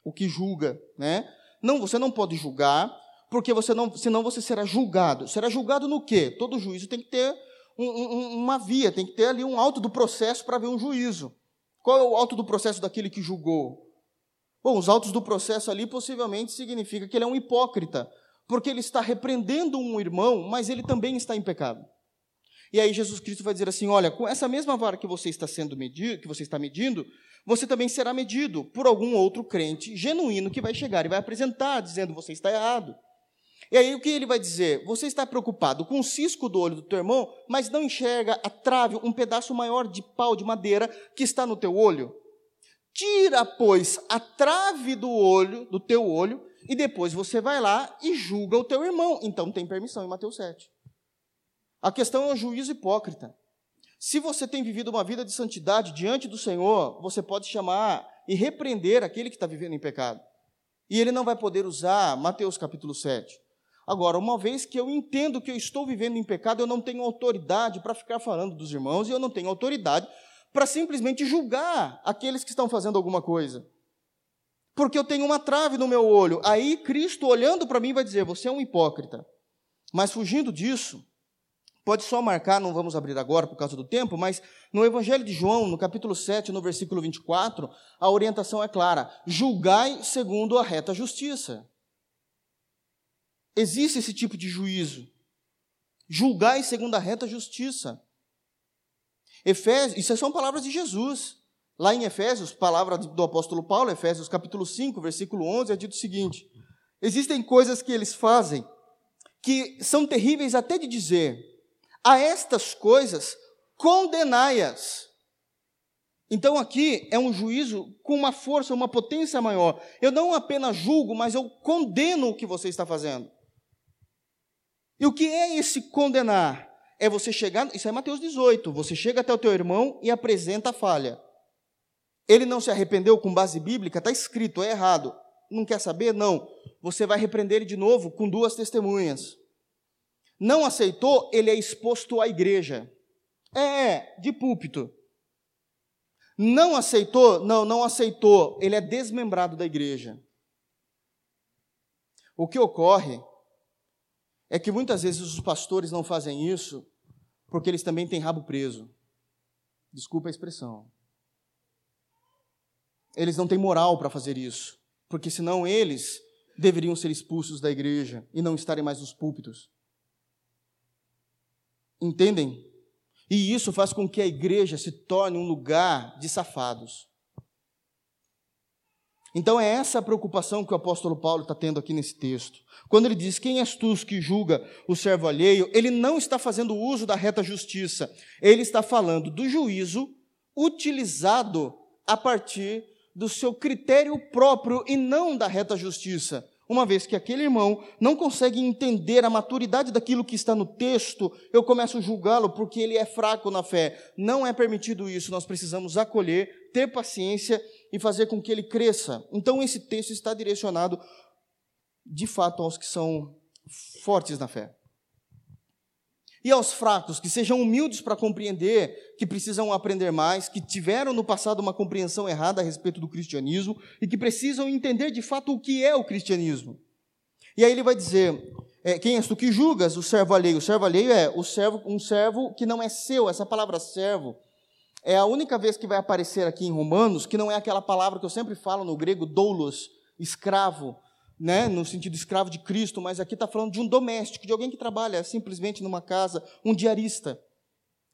o que julga, né? Não, você não pode julgar, porque você não, senão você será julgado. Será julgado no quê? Todo juízo tem que ter um, um, uma via, tem que ter ali um alto do processo para ver um juízo. Qual é o alto do processo daquele que julgou? Bom, os autos do processo ali possivelmente significa que ele é um hipócrita, porque ele está repreendendo um irmão, mas ele também está em pecado. E aí Jesus Cristo vai dizer assim: olha, com essa mesma vara que você está sendo medido, que você está medindo, você também será medido por algum outro crente genuíno que vai chegar e vai apresentar, dizendo você está errado. E aí o que ele vai dizer? Você está preocupado com o cisco do olho do teu irmão, mas não enxerga a trave, um pedaço maior de pau de madeira que está no teu olho? Tira, pois, a trave do olho, do teu olho, e depois você vai lá e julga o teu irmão. Então tem permissão em Mateus 7. A questão é o juízo hipócrita. Se você tem vivido uma vida de santidade diante do Senhor, você pode chamar e repreender aquele que está vivendo em pecado. E ele não vai poder usar Mateus capítulo 7. Agora, uma vez que eu entendo que eu estou vivendo em pecado, eu não tenho autoridade para ficar falando dos irmãos e eu não tenho autoridade para simplesmente julgar aqueles que estão fazendo alguma coisa porque eu tenho uma trave no meu olho. Aí Cristo, olhando para mim, vai dizer: Você é um hipócrita. Mas fugindo disso, pode só marcar, não vamos abrir agora por causa do tempo, mas no Evangelho de João, no capítulo 7, no versículo 24, a orientação é clara: julgai segundo a reta justiça. Existe esse tipo de juízo. Julgai segundo a reta justiça. Efésios, isso são palavras de Jesus. Lá em Efésios, palavra do apóstolo Paulo, Efésios capítulo 5, versículo 11, é dito o seguinte: Existem coisas que eles fazem que são terríveis até de dizer. A estas coisas condenai-as. Então aqui é um juízo com uma força, uma potência maior. Eu não apenas julgo, mas eu condeno o que você está fazendo. E o que é esse condenar? É você chegar, isso é Mateus 18, você chega até o teu irmão e apresenta a falha. Ele não se arrependeu com base bíblica, está escrito, é errado. Não quer saber? Não. Você vai repreender ele de novo com duas testemunhas. Não aceitou, ele é exposto à igreja. É, de púlpito. Não aceitou? Não, não aceitou. Ele é desmembrado da igreja. O que ocorre é que muitas vezes os pastores não fazem isso porque eles também têm rabo preso. Desculpa a expressão. Eles não têm moral para fazer isso, porque senão eles deveriam ser expulsos da igreja e não estarem mais nos púlpitos. Entendem? E isso faz com que a igreja se torne um lugar de safados. Então é essa a preocupação que o apóstolo Paulo está tendo aqui nesse texto. Quando ele diz: Quem és tu que julga o servo alheio? Ele não está fazendo uso da reta justiça. Ele está falando do juízo utilizado a partir do seu critério próprio e não da reta justiça uma vez que aquele irmão não consegue entender a maturidade daquilo que está no texto, eu começo a julgá-lo porque ele é fraco na fé. Não é permitido isso, nós precisamos acolher, ter paciência e fazer com que ele cresça. Então, esse texto está direcionado, de fato, aos que são fortes na fé. E aos fracos, que sejam humildes para compreender, que precisam aprender mais, que tiveram no passado uma compreensão errada a respeito do cristianismo e que precisam entender de fato o que é o cristianismo. E aí ele vai dizer: é, quem és tu que julgas o servo alheio? O servo alheio é o servo, um servo que não é seu. Essa palavra servo é a única vez que vai aparecer aqui em Romanos, que não é aquela palavra que eu sempre falo no grego, doulos, escravo né, no sentido escravo de Cristo, mas aqui está falando de um doméstico, de alguém que trabalha simplesmente numa casa, um diarista,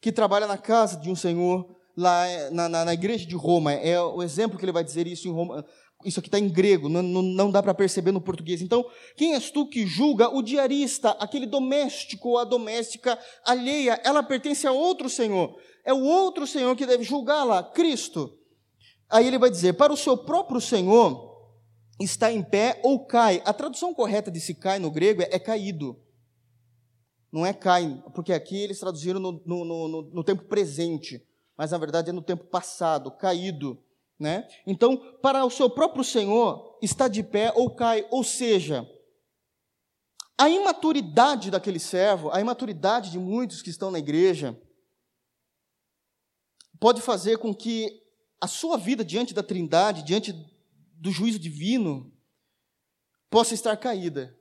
que trabalha na casa de um senhor, lá na, na, na igreja de Roma. É o exemplo que ele vai dizer isso em Roma. Isso aqui está em grego, não, não, não dá para perceber no português. Então, quem és tu que julga o diarista, aquele doméstico ou a doméstica alheia? Ela pertence a outro senhor. É o outro senhor que deve julgá-la, Cristo. Aí ele vai dizer: para o seu próprio senhor está em pé ou cai. A tradução correta de se cai no grego é, é caído. Não é cai, porque aqui eles traduziram no, no, no, no, tempo presente, mas na verdade é no tempo passado, caído. Né? Então, para o seu próprio Senhor, está de pé ou cai, ou seja, a imaturidade daquele servo, a imaturidade de muitos que estão na igreja, pode fazer com que a sua vida diante da Trindade, diante do juízo divino possa estar caída.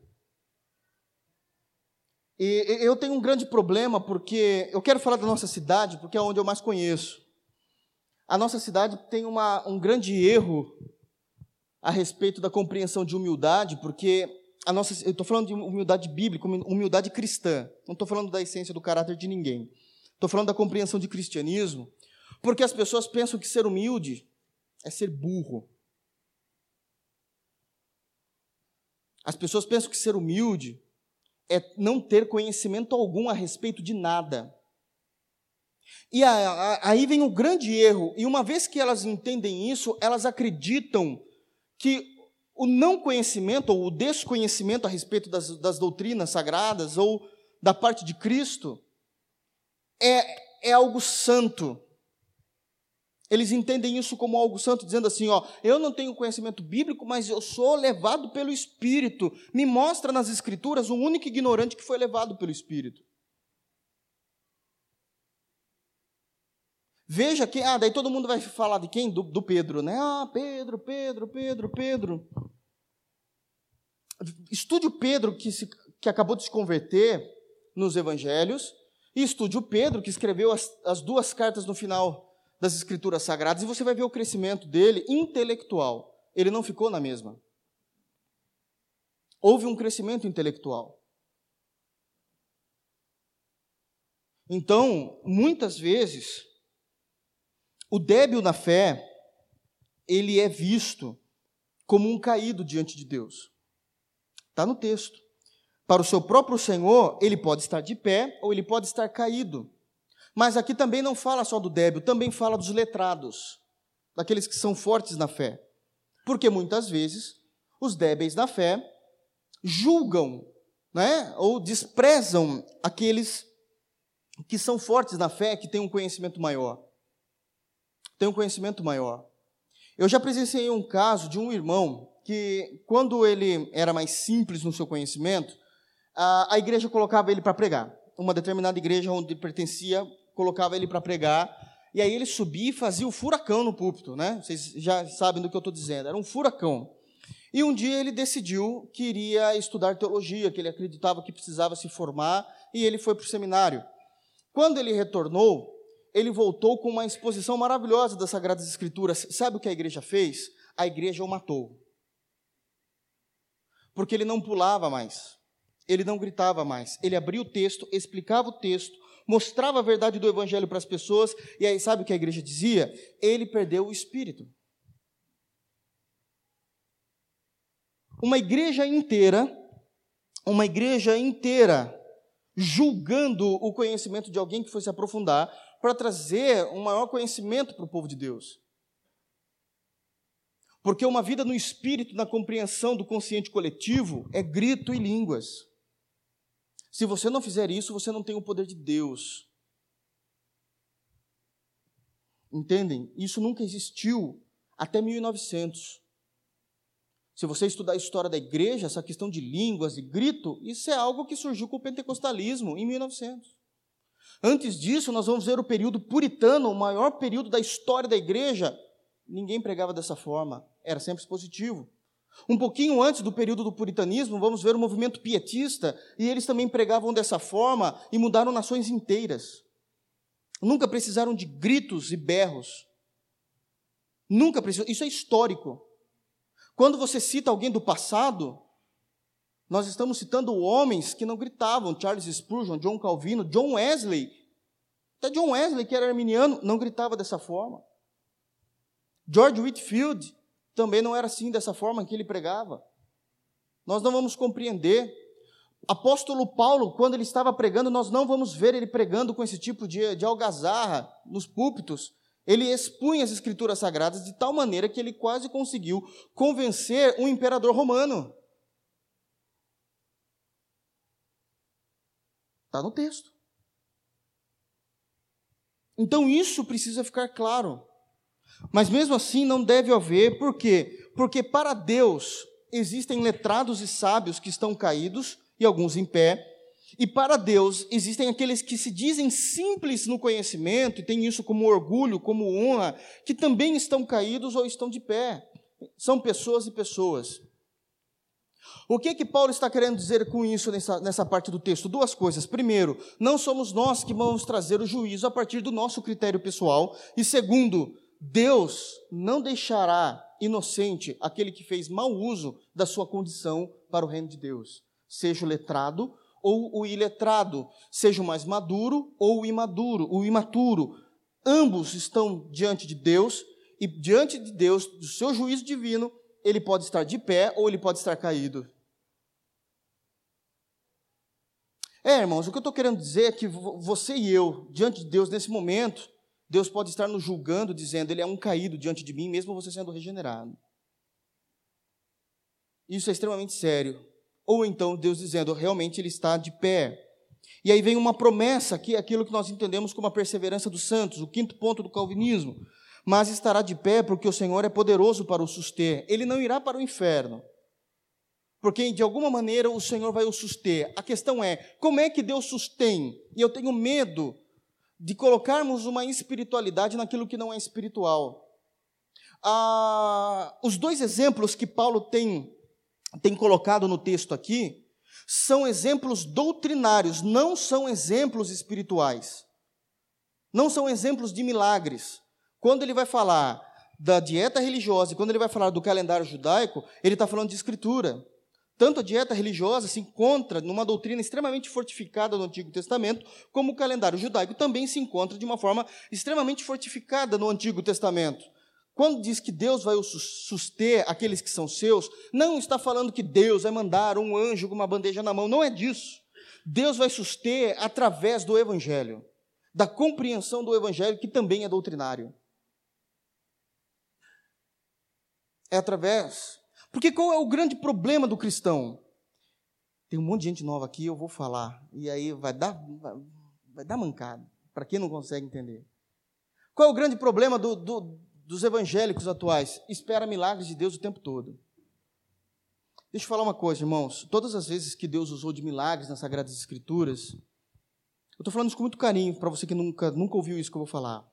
E eu tenho um grande problema porque eu quero falar da nossa cidade porque é onde eu mais conheço. A nossa cidade tem uma, um grande erro a respeito da compreensão de humildade, porque a nossa, eu estou falando de humildade bíblica, humildade cristã. Não estou falando da essência do caráter de ninguém. Estou falando da compreensão de cristianismo, porque as pessoas pensam que ser humilde é ser burro. As pessoas pensam que ser humilde é não ter conhecimento algum a respeito de nada. E aí vem o grande erro, e uma vez que elas entendem isso, elas acreditam que o não conhecimento ou o desconhecimento a respeito das, das doutrinas sagradas ou da parte de Cristo é, é algo santo, eles entendem isso como algo santo, dizendo assim: ó, eu não tenho conhecimento bíblico, mas eu sou levado pelo Espírito. Me mostra nas Escrituras o único ignorante que foi levado pelo Espírito. Veja que, ah, daí todo mundo vai falar de quem? Do, do Pedro, né? Ah, Pedro, Pedro, Pedro, Pedro. Estude o Pedro que, se, que acabou de se converter nos Evangelhos, e estude o Pedro que escreveu as, as duas cartas no final das Escrituras Sagradas e você vai ver o crescimento dele intelectual. Ele não ficou na mesma. Houve um crescimento intelectual. Então, muitas vezes, O débil na fé, ele é visto como um caído diante de Deus. Está no texto. Para o seu próprio Senhor, ele pode estar de pé ou ele pode estar caído. Mas aqui também não fala só do débil, também fala dos letrados, daqueles que são fortes na fé. Porque muitas vezes os débeis na fé julgam, né, ou desprezam aqueles que são fortes na fé, que têm um conhecimento maior. Tem um conhecimento maior. Eu já presenciei um caso de um irmão que, quando ele era mais simples no seu conhecimento, a, a igreja colocava ele para pregar. Uma determinada igreja onde pertencia colocava ele para pregar, e aí ele subia e fazia o furacão no púlpito, né? Vocês já sabem do que eu estou dizendo, era um furacão. E um dia ele decidiu que iria estudar teologia, que ele acreditava que precisava se formar, e ele foi para o seminário. Quando ele retornou, ele voltou com uma exposição maravilhosa das Sagradas Escrituras. Sabe o que a igreja fez? A igreja o matou. Porque ele não pulava mais, ele não gritava mais, ele abria o texto, explicava o texto, mostrava a verdade do evangelho para as pessoas, e aí sabe o que a igreja dizia? Ele perdeu o espírito. Uma igreja inteira, uma igreja inteira julgando o conhecimento de alguém que foi se aprofundar para trazer um maior conhecimento para o povo de Deus. Porque uma vida no espírito, na compreensão do consciente coletivo, é grito e línguas. Se você não fizer isso, você não tem o poder de Deus. Entendem? Isso nunca existiu até 1900. Se você estudar a história da igreja, essa questão de línguas e grito, isso é algo que surgiu com o pentecostalismo em 1900. Antes disso, nós vamos ver o período puritano, o maior período da história da igreja. Ninguém pregava dessa forma, era sempre positivo. Um pouquinho antes do período do puritanismo, vamos ver o movimento pietista, e eles também pregavam dessa forma e mudaram nações inteiras. Nunca precisaram de gritos e berros. Nunca precisaram. Isso é histórico. Quando você cita alguém do passado, nós estamos citando homens que não gritavam, Charles Spurgeon, John Calvino, John Wesley. Até John Wesley, que era arminiano, não gritava dessa forma. George Whitfield também não era assim, dessa forma que ele pregava. Nós não vamos compreender. Apóstolo Paulo, quando ele estava pregando, nós não vamos ver ele pregando com esse tipo de, de algazarra nos púlpitos, ele expunha as escrituras sagradas de tal maneira que ele quase conseguiu convencer um imperador romano. Está no texto. Então isso precisa ficar claro. Mas mesmo assim não deve haver, por quê? Porque para Deus existem letrados e sábios que estão caídos e alguns em pé, e para Deus, existem aqueles que se dizem simples no conhecimento e têm isso como orgulho, como honra, que também estão caídos ou estão de pé. São pessoas e pessoas. O que que Paulo está querendo dizer com isso nessa, nessa parte do texto? Duas coisas. Primeiro, não somos nós que vamos trazer o juízo a partir do nosso critério pessoal. E segundo, Deus não deixará inocente aquele que fez mau uso da sua condição para o reino de Deus, seja o letrado ou o iletrado, seja o mais maduro ou o imaduro, o imaturo. Ambos estão diante de Deus e diante de Deus, do seu juízo divino, ele pode estar de pé ou ele pode estar caído. É, irmãos, o que eu estou querendo dizer é que você e eu, diante de Deus nesse momento, Deus pode estar nos julgando, dizendo, ele é um caído diante de mim, mesmo você sendo regenerado. Isso é extremamente sério ou então Deus dizendo, realmente ele está de pé. E aí vem uma promessa, que é aquilo que nós entendemos como a perseverança dos santos, o quinto ponto do calvinismo. Mas estará de pé porque o Senhor é poderoso para o suster. Ele não irá para o inferno. Porque de alguma maneira o Senhor vai o suster. A questão é, como é que Deus sustém? E eu tenho medo de colocarmos uma espiritualidade naquilo que não é espiritual. Ah, os dois exemplos que Paulo tem tem colocado no texto aqui são exemplos doutrinários, não são exemplos espirituais. Não são exemplos de milagres. Quando ele vai falar da dieta religiosa e quando ele vai falar do calendário judaico, ele está falando de escritura. Tanto a dieta religiosa se encontra numa doutrina extremamente fortificada no Antigo Testamento, como o calendário judaico também se encontra de uma forma extremamente fortificada no Antigo Testamento. Quando diz que Deus vai suster aqueles que são seus, não está falando que Deus vai mandar um anjo com uma bandeja na mão, não é disso. Deus vai suster através do Evangelho, da compreensão do Evangelho, que também é doutrinário. É através porque qual é o grande problema do cristão? Tem um monte de gente nova aqui, eu vou falar, e aí vai dar, vai, vai dar mancada, para quem não consegue entender. Qual é o grande problema do, do, dos evangélicos atuais? Espera milagres de Deus o tempo todo. Deixa eu falar uma coisa, irmãos. Todas as vezes que Deus usou de milagres nas Sagradas Escrituras, eu estou falando isso com muito carinho para você que nunca, nunca ouviu isso que eu vou falar.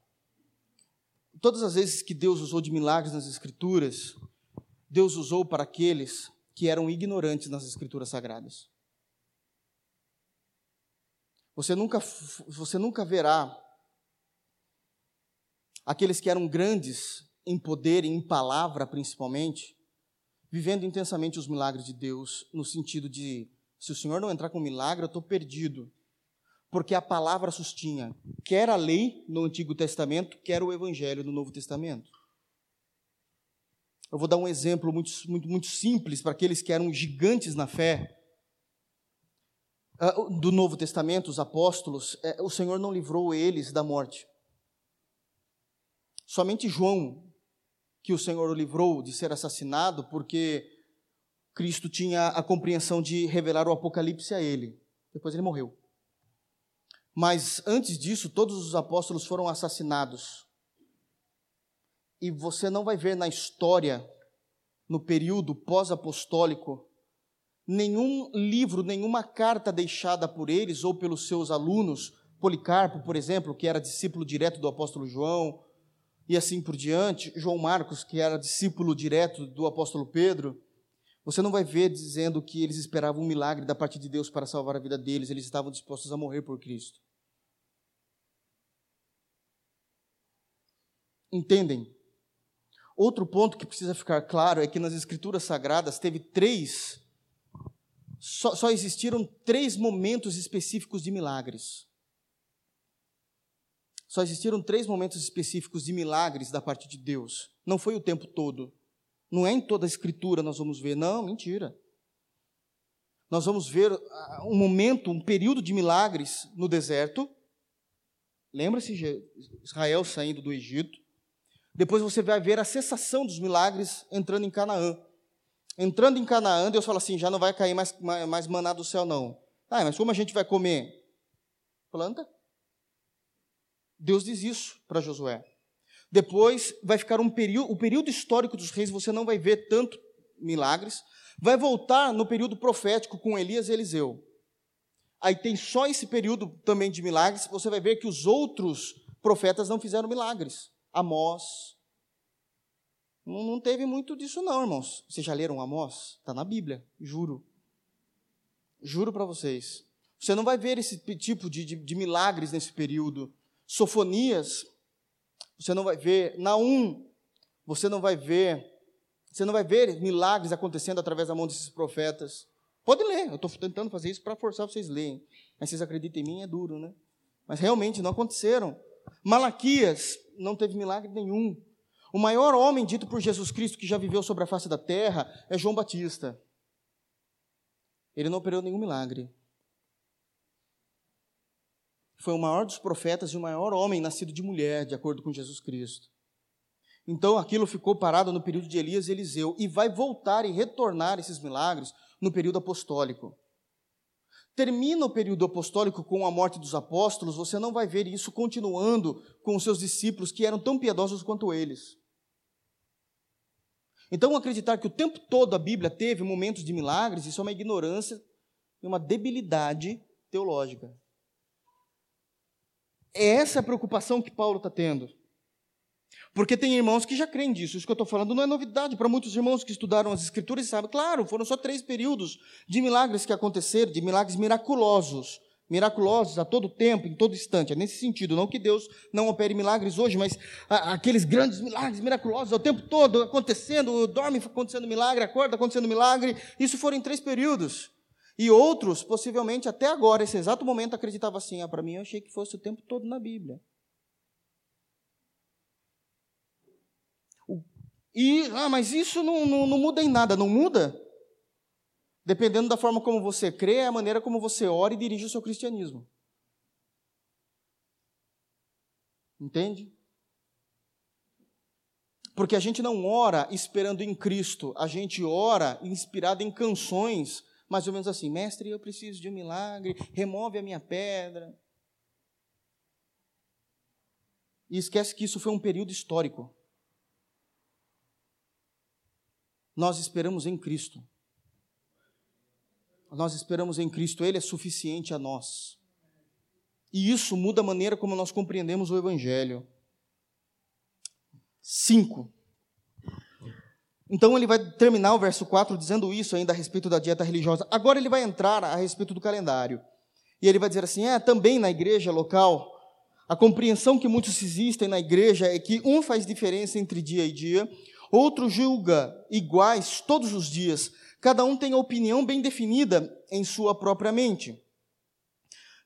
Todas as vezes que Deus usou de milagres nas Escrituras, Deus usou para aqueles que eram ignorantes nas Escrituras Sagradas. Você nunca, você nunca verá aqueles que eram grandes em poder e em palavra, principalmente, vivendo intensamente os milagres de Deus, no sentido de: se o Senhor não entrar com milagre, eu estou perdido. Porque a palavra sustinha, quer a lei no Antigo Testamento, quer o Evangelho no Novo Testamento. Eu vou dar um exemplo muito, muito, muito simples para aqueles que eram gigantes na fé. Uh, do Novo Testamento, os apóstolos, é, o Senhor não livrou eles da morte. Somente João, que o Senhor o livrou de ser assassinado, porque Cristo tinha a compreensão de revelar o Apocalipse a ele. Depois ele morreu. Mas antes disso, todos os apóstolos foram assassinados e você não vai ver na história, no período pós-apostólico, nenhum livro, nenhuma carta deixada por eles ou pelos seus alunos, Policarpo, por exemplo, que era discípulo direto do apóstolo João, e assim por diante, João Marcos, que era discípulo direto do apóstolo Pedro, você não vai ver dizendo que eles esperavam um milagre da parte de Deus para salvar a vida deles, eles estavam dispostos a morrer por Cristo. Entendem? Outro ponto que precisa ficar claro é que nas Escrituras Sagradas teve três, só, só existiram três momentos específicos de milagres. Só existiram três momentos específicos de milagres da parte de Deus. Não foi o tempo todo. Não é em toda a Escritura nós vamos ver. Não, mentira. Nós vamos ver ah, um momento, um período de milagres no deserto. Lembra-se Israel saindo do Egito. Depois você vai ver a cessação dos milagres entrando em Canaã. Entrando em Canaã, Deus fala assim: já não vai cair mais, mais maná do céu, não. Ah, mas como a gente vai comer? Planta. Deus diz isso para Josué. Depois vai ficar um período, o período histórico dos reis, você não vai ver tanto milagres. Vai voltar no período profético com Elias e Eliseu. Aí tem só esse período também de milagres. Você vai ver que os outros profetas não fizeram milagres. Amós. Não, não teve muito disso, não, irmãos. Vocês já leram Amós? Está na Bíblia, juro. Juro para vocês. Você não vai ver esse tipo de, de, de milagres nesse período. Sofonias, você não vai ver. Naum, você não vai ver. Você não vai ver milagres acontecendo através da mão desses profetas. Pode ler, eu estou tentando fazer isso para forçar vocês a lerem. Mas vocês acreditam em mim, é duro, né? Mas realmente não aconteceram. Malaquias não teve milagre nenhum. O maior homem dito por Jesus Cristo que já viveu sobre a face da terra é João Batista. Ele não operou nenhum milagre. Foi o maior dos profetas e o maior homem nascido de mulher, de acordo com Jesus Cristo. Então aquilo ficou parado no período de Elias e Eliseu e vai voltar e retornar esses milagres no período apostólico termina o período apostólico com a morte dos apóstolos, você não vai ver isso continuando com os seus discípulos que eram tão piedosos quanto eles. Então, acreditar que o tempo todo a Bíblia teve momentos de milagres, isso é uma ignorância e uma debilidade teológica. É essa a preocupação que Paulo está tendo. Porque tem irmãos que já creem disso. Isso que eu estou falando não é novidade. Para muitos irmãos que estudaram as Escrituras sabem, claro, foram só três períodos de milagres que aconteceram, de milagres miraculosos. miraculosos a todo tempo, em todo instante. É nesse sentido, não que Deus não opere milagres hoje, mas aqueles grandes milagres miraculosos o tempo todo acontecendo, dorme acontecendo milagre, acorda acontecendo milagre. Isso foram em três períodos. E outros, possivelmente até agora, esse exato momento, acreditavam assim: ah, para mim eu achei que fosse o tempo todo na Bíblia. E, ah, mas isso não, não, não muda em nada, não muda? Dependendo da forma como você crê, é a maneira como você ora e dirige o seu cristianismo. Entende? Porque a gente não ora esperando em Cristo, a gente ora inspirado em canções, mais ou menos assim: Mestre, eu preciso de um milagre, remove a minha pedra. E esquece que isso foi um período histórico. Nós esperamos em Cristo nós esperamos em Cristo, Ele é suficiente a nós. E isso muda a maneira como nós compreendemos o Evangelho. Cinco. Então ele vai terminar o verso 4 dizendo isso ainda a respeito da dieta religiosa. Agora ele vai entrar a respeito do calendário. E ele vai dizer assim: é, também na igreja local, a compreensão que muitos existem na igreja é que um faz diferença entre dia e dia, outro julga iguais todos os dias, Cada um tem a opinião bem definida em sua própria mente.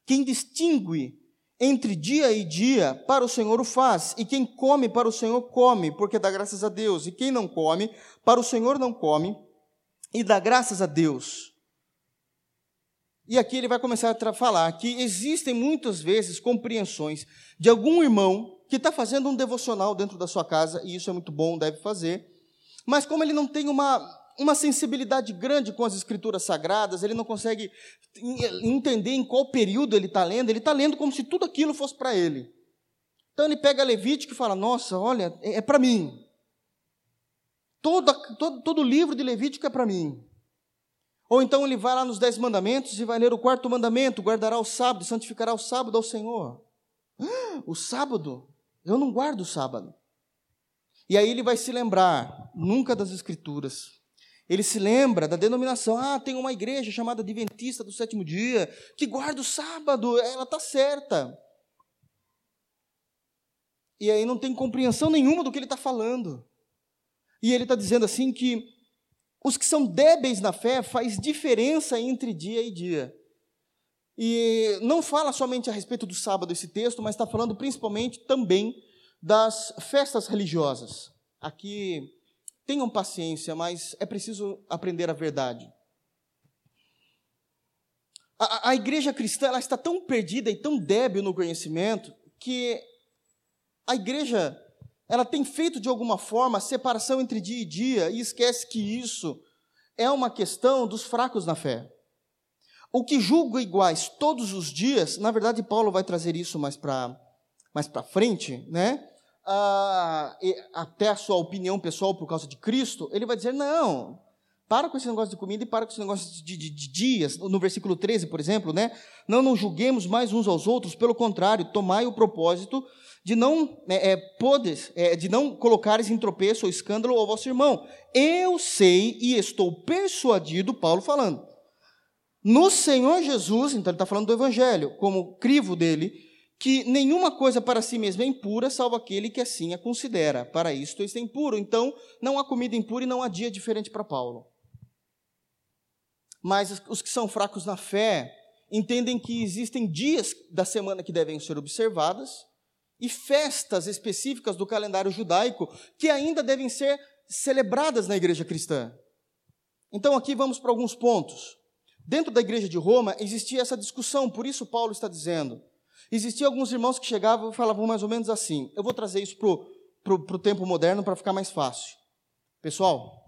Quem distingue entre dia e dia, para o Senhor o faz, e quem come para o Senhor come, porque dá graças a Deus, e quem não come, para o Senhor não come, e dá graças a Deus. E aqui ele vai começar a falar que existem muitas vezes compreensões de algum irmão que está fazendo um devocional dentro da sua casa, e isso é muito bom, deve fazer, mas como ele não tem uma uma sensibilidade grande com as escrituras sagradas, ele não consegue entender em qual período ele está lendo, ele está lendo como se tudo aquilo fosse para ele. Então ele pega Levítico e fala: Nossa, olha, é, é para mim. Todo, todo, todo livro de Levítico é para mim. Ou então ele vai lá nos Dez Mandamentos e vai ler o quarto mandamento: guardará o sábado, santificará o sábado ao Senhor. (gasps) O sábado? Eu não guardo o sábado. E aí ele vai se lembrar nunca das Escrituras, ele se lembra da denominação. Ah, tem uma igreja chamada Adventista do sétimo dia, que guarda o sábado, ela está certa. E aí não tem compreensão nenhuma do que ele está falando. E ele está dizendo assim que os que são débeis na fé faz diferença entre dia e dia. E não fala somente a respeito do sábado esse texto, mas está falando principalmente também das festas religiosas. Aqui Tenham paciência, mas é preciso aprender a verdade. A, a, igreja cristã está tão perdida e tão débil no conhecimento que a igreja ela tem feito de alguma forma a separação entre dia e dia e esquece que isso é uma questão dos fracos na fé. O que julga iguais todos os dias, na verdade Paulo vai trazer isso mais para mais frente, né? ah, até a sua opinião pessoal por causa de Cristo, ele vai dizer: não, para com esse negócio de comida e para com esse negócio de, de, de, dias. No versículo 13, por exemplo, né? Não nos julguemos mais uns aos outros, pelo contrário, tomai o propósito de não é, é, podes, é, de não colocares em tropeço ou escândalo ao vosso irmão. Eu sei e estou persuadido, Paulo falando, no Senhor Jesus, então ele está falando do Evangelho, como crivo dele, que nenhuma coisa para si mesma é impura, salvo aquele que assim a considera. Para isto este é impuro. Então, não há comida impura e não há dia diferente para Paulo. Mas os que são fracos na fé entendem que existem dias da semana que devem ser observadas e festas específicas do calendário judaico que ainda devem ser celebradas na igreja cristã. Então, aqui vamos para alguns pontos. Dentro da igreja de Roma existia essa discussão, por isso Paulo está dizendo Existiam alguns irmãos que chegavam e falavam mais ou menos assim. Eu vou trazer isso para o tempo moderno para ficar mais fácil. Pessoal,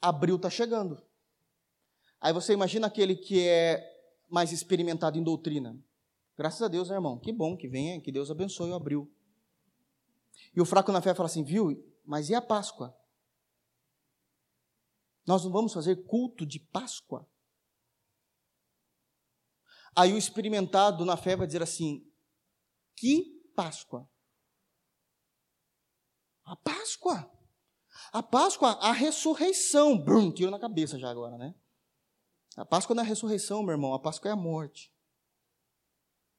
abril está chegando. Aí você imagina aquele que é mais experimentado em doutrina. Graças a Deus, né, irmão? Que bom que venha, que Deus abençoe o abril. E o fraco na fé fala assim, viu? Mas e a Páscoa? Nós não vamos fazer culto de Páscoa? Aí o experimentado na fé vai dizer assim: que Páscoa? A Páscoa. A Páscoa, a ressurreição. Brum, tiro na cabeça já agora, né? A Páscoa não é a ressurreição, meu irmão. A Páscoa é a morte.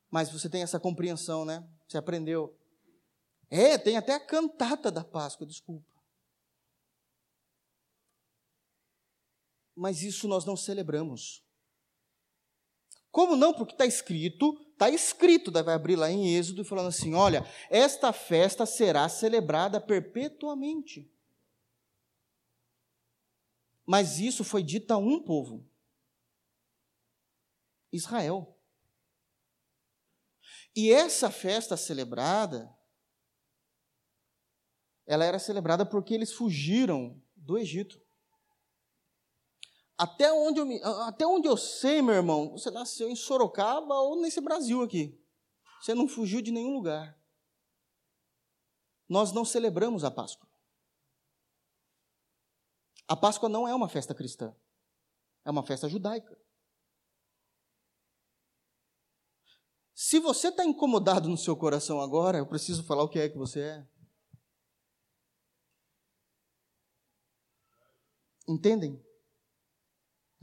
Mas você tem essa compreensão, né? Você aprendeu. É, tem até a cantata da Páscoa, desculpa. Mas isso nós não celebramos. Como não? Porque está escrito, está escrito, vai abrir lá em Êxodo, falando assim: olha, esta festa será celebrada perpetuamente. Mas isso foi dito a um povo: Israel. E essa festa celebrada, ela era celebrada porque eles fugiram do Egito. Até onde, eu me, até onde eu sei, meu irmão, você nasceu em Sorocaba ou nesse Brasil aqui. Você não fugiu de nenhum lugar. Nós não celebramos a Páscoa. A Páscoa não é uma festa cristã. É uma festa judaica. Se você está incomodado no seu coração agora, eu preciso falar o que é que você é. Entendem?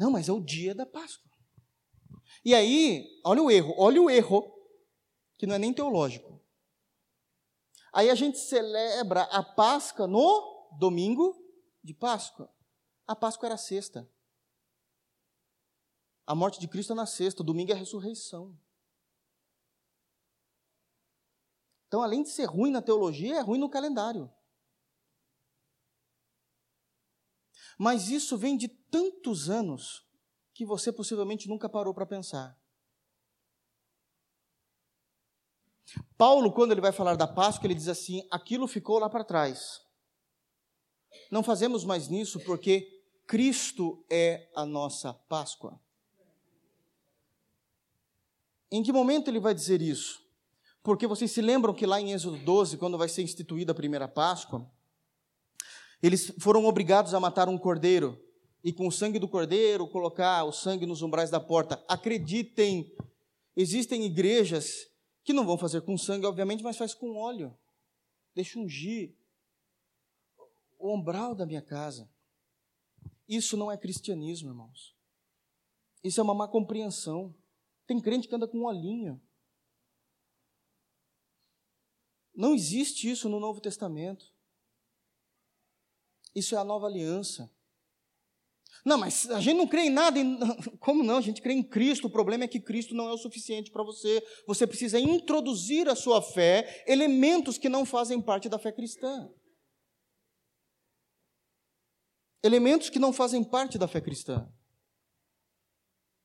Não, mas é o dia da Páscoa. E aí, olha o erro, olha o erro, que não é nem teológico. Aí a gente celebra a Páscoa no domingo de Páscoa. A Páscoa era sexta. A morte de Cristo é na sexta, o domingo é a ressurreição. Então, além de ser ruim na teologia, é ruim no calendário. Mas isso vem de tantos anos que você possivelmente nunca parou para pensar. Paulo, quando ele vai falar da Páscoa, ele diz assim: aquilo ficou lá para trás. Não fazemos mais nisso porque Cristo é a nossa Páscoa. Em que momento ele vai dizer isso? Porque vocês se lembram que lá em Êxodo 12, quando vai ser instituída a primeira Páscoa, eles foram obrigados a matar um cordeiro e com o sangue do cordeiro colocar o sangue nos umbrais da porta. Acreditem, existem igrejas que não vão fazer com sangue, obviamente, mas faz com óleo. Deixa ungir o umbral da minha casa. Isso não é cristianismo, irmãos. Isso é uma má compreensão. Tem crente que anda com olhinho. Não existe isso no Novo Testamento. Isso é a nova aliança. Não, mas a gente não crê em nada. Em... (laughs) Como não? A gente crê em Cristo. O problema é que Cristo não é o suficiente para você. Você precisa introduzir a sua fé elementos que não fazem parte da fé cristã. Elementos que não fazem parte da fé cristã.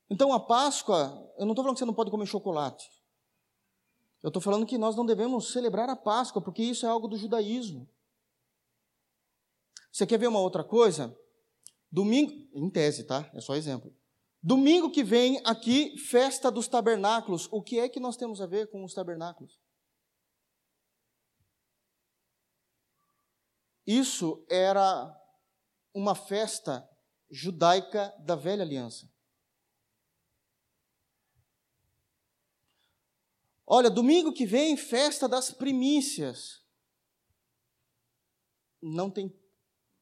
Então a Páscoa, eu não estou falando que você não pode comer chocolate. Eu estou falando que nós não devemos celebrar a Páscoa, porque isso é algo do judaísmo. Você quer ver uma outra coisa? Domingo, em tese, tá? É só exemplo. Domingo que vem aqui, festa dos tabernáculos. O que é que nós temos a ver com os tabernáculos? Isso era uma festa judaica da velha aliança. Olha, domingo que vem, festa das primícias. Não tem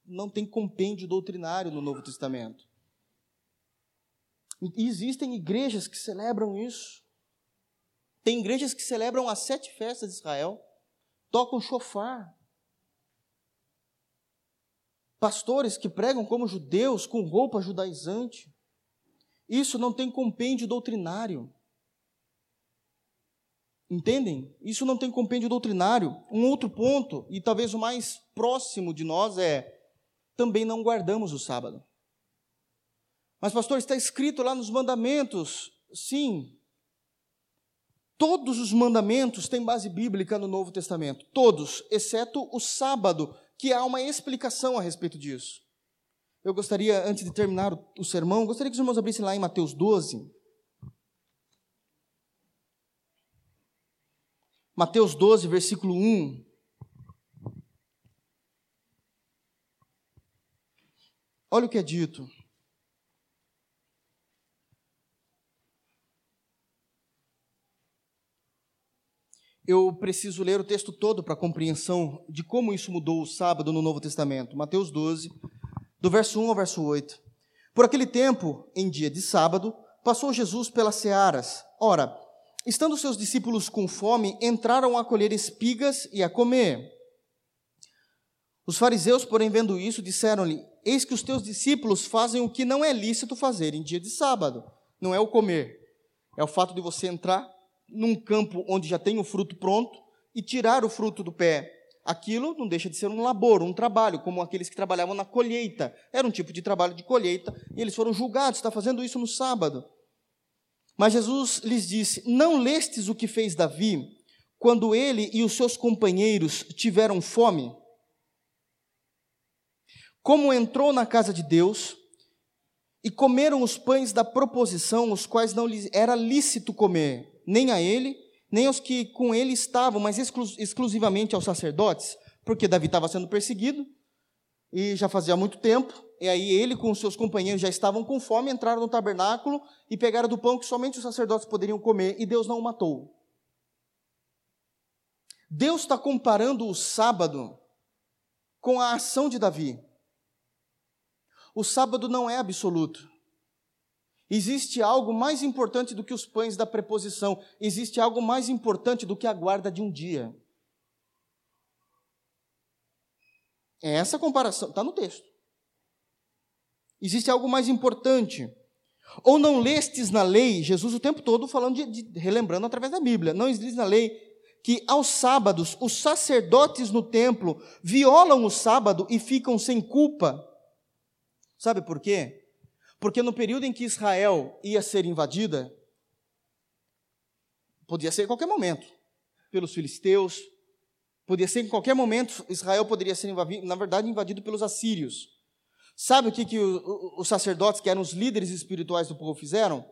não tem compêndio doutrinário no Novo Testamento. E existem igrejas que celebram isso. Tem igrejas que celebram as sete festas de Israel, tocam chofar. Pastores que pregam como judeus com roupa judaizante. Isso não tem compêndio doutrinário. Entendem? Isso não tem compêndio doutrinário. Um outro ponto, e talvez o mais próximo de nós, é também não guardamos o sábado. Mas, pastor, está escrito lá nos mandamentos. Sim. Todos os mandamentos têm base bíblica no Novo Testamento. Todos, exceto o sábado, que há uma explicação a respeito disso. Eu gostaria, antes de terminar o sermão, gostaria que os irmãos abrissem lá em Mateus 12. Mateus 12, versículo 1. Olha o que é dito. Eu preciso ler o texto todo para compreensão de como isso mudou o sábado no Novo Testamento. Mateus 12, do verso 1 ao verso 8. Por aquele tempo, em dia de sábado, passou Jesus pelas searas. Ora, Estando seus discípulos com fome, entraram a colher espigas e a comer. Os fariseus, porém, vendo isso, disseram-lhe: Eis que os teus discípulos fazem o que não é lícito fazer em dia de sábado. Não é o comer, é o fato de você entrar num campo onde já tem o fruto pronto e tirar o fruto do pé. Aquilo não deixa de ser um labor, um trabalho, como aqueles que trabalhavam na colheita. Era um tipo de trabalho de colheita e eles foram julgados, está fazendo isso no sábado. Mas Jesus lhes disse: Não lestes o que fez Davi quando ele e os seus companheiros tiveram fome? Como entrou na casa de Deus e comeram os pães da proposição, os quais não lhes era lícito comer, nem a ele, nem aos que com ele estavam, mas exclu exclusivamente aos sacerdotes, porque Davi estava sendo perseguido e já fazia muito tempo, e aí ele com os seus companheiros já estavam com fome, entraram no tabernáculo e pegaram do pão que somente os sacerdotes poderiam comer, e Deus não o matou. Deus está comparando o sábado com a ação de Davi. O sábado não é absoluto. Existe algo mais importante do que os pães da preposição, existe algo mais importante do que a guarda de um dia. É essa comparação, está no texto. Existe algo mais importante. Ou não lestes na lei, Jesus o tempo todo falando, de, de, relembrando através da Bíblia, não existe na lei que aos sábados os sacerdotes no templo violam o sábado e ficam sem culpa. Sabe por quê? Porque no período em que Israel ia ser invadida, podia ser em qualquer momento, pelos filisteus, podia ser em qualquer momento, Israel poderia ser, invadido, na verdade, invadido pelos assírios. Sabe o que, que os sacerdotes, que eram os líderes espirituais do povo, fizeram?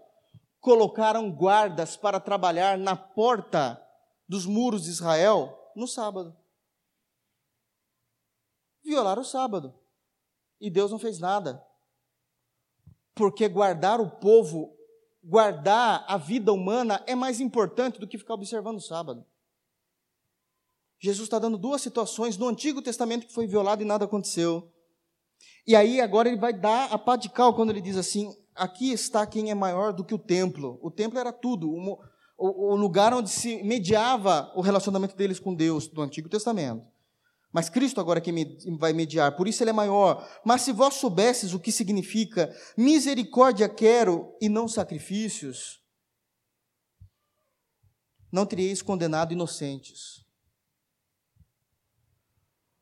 Colocaram guardas para trabalhar na porta dos muros de Israel no sábado. Violaram o sábado. E Deus não fez nada. Porque guardar o povo, guardar a vida humana é mais importante do que ficar observando o sábado. Jesus está dando duas situações no Antigo Testamento que foi violado e nada aconteceu. E aí agora ele vai dar a pá de cal quando ele diz assim: aqui está quem é maior do que o templo. O templo era tudo, o, o, lugar onde se mediava o relacionamento deles com Deus do Antigo Testamento. Mas Cristo agora é quem vai mediar, por isso ele é maior. Mas se vós soubesses o que significa misericórdia quero e não sacrifícios, não teríeis condenado inocentes.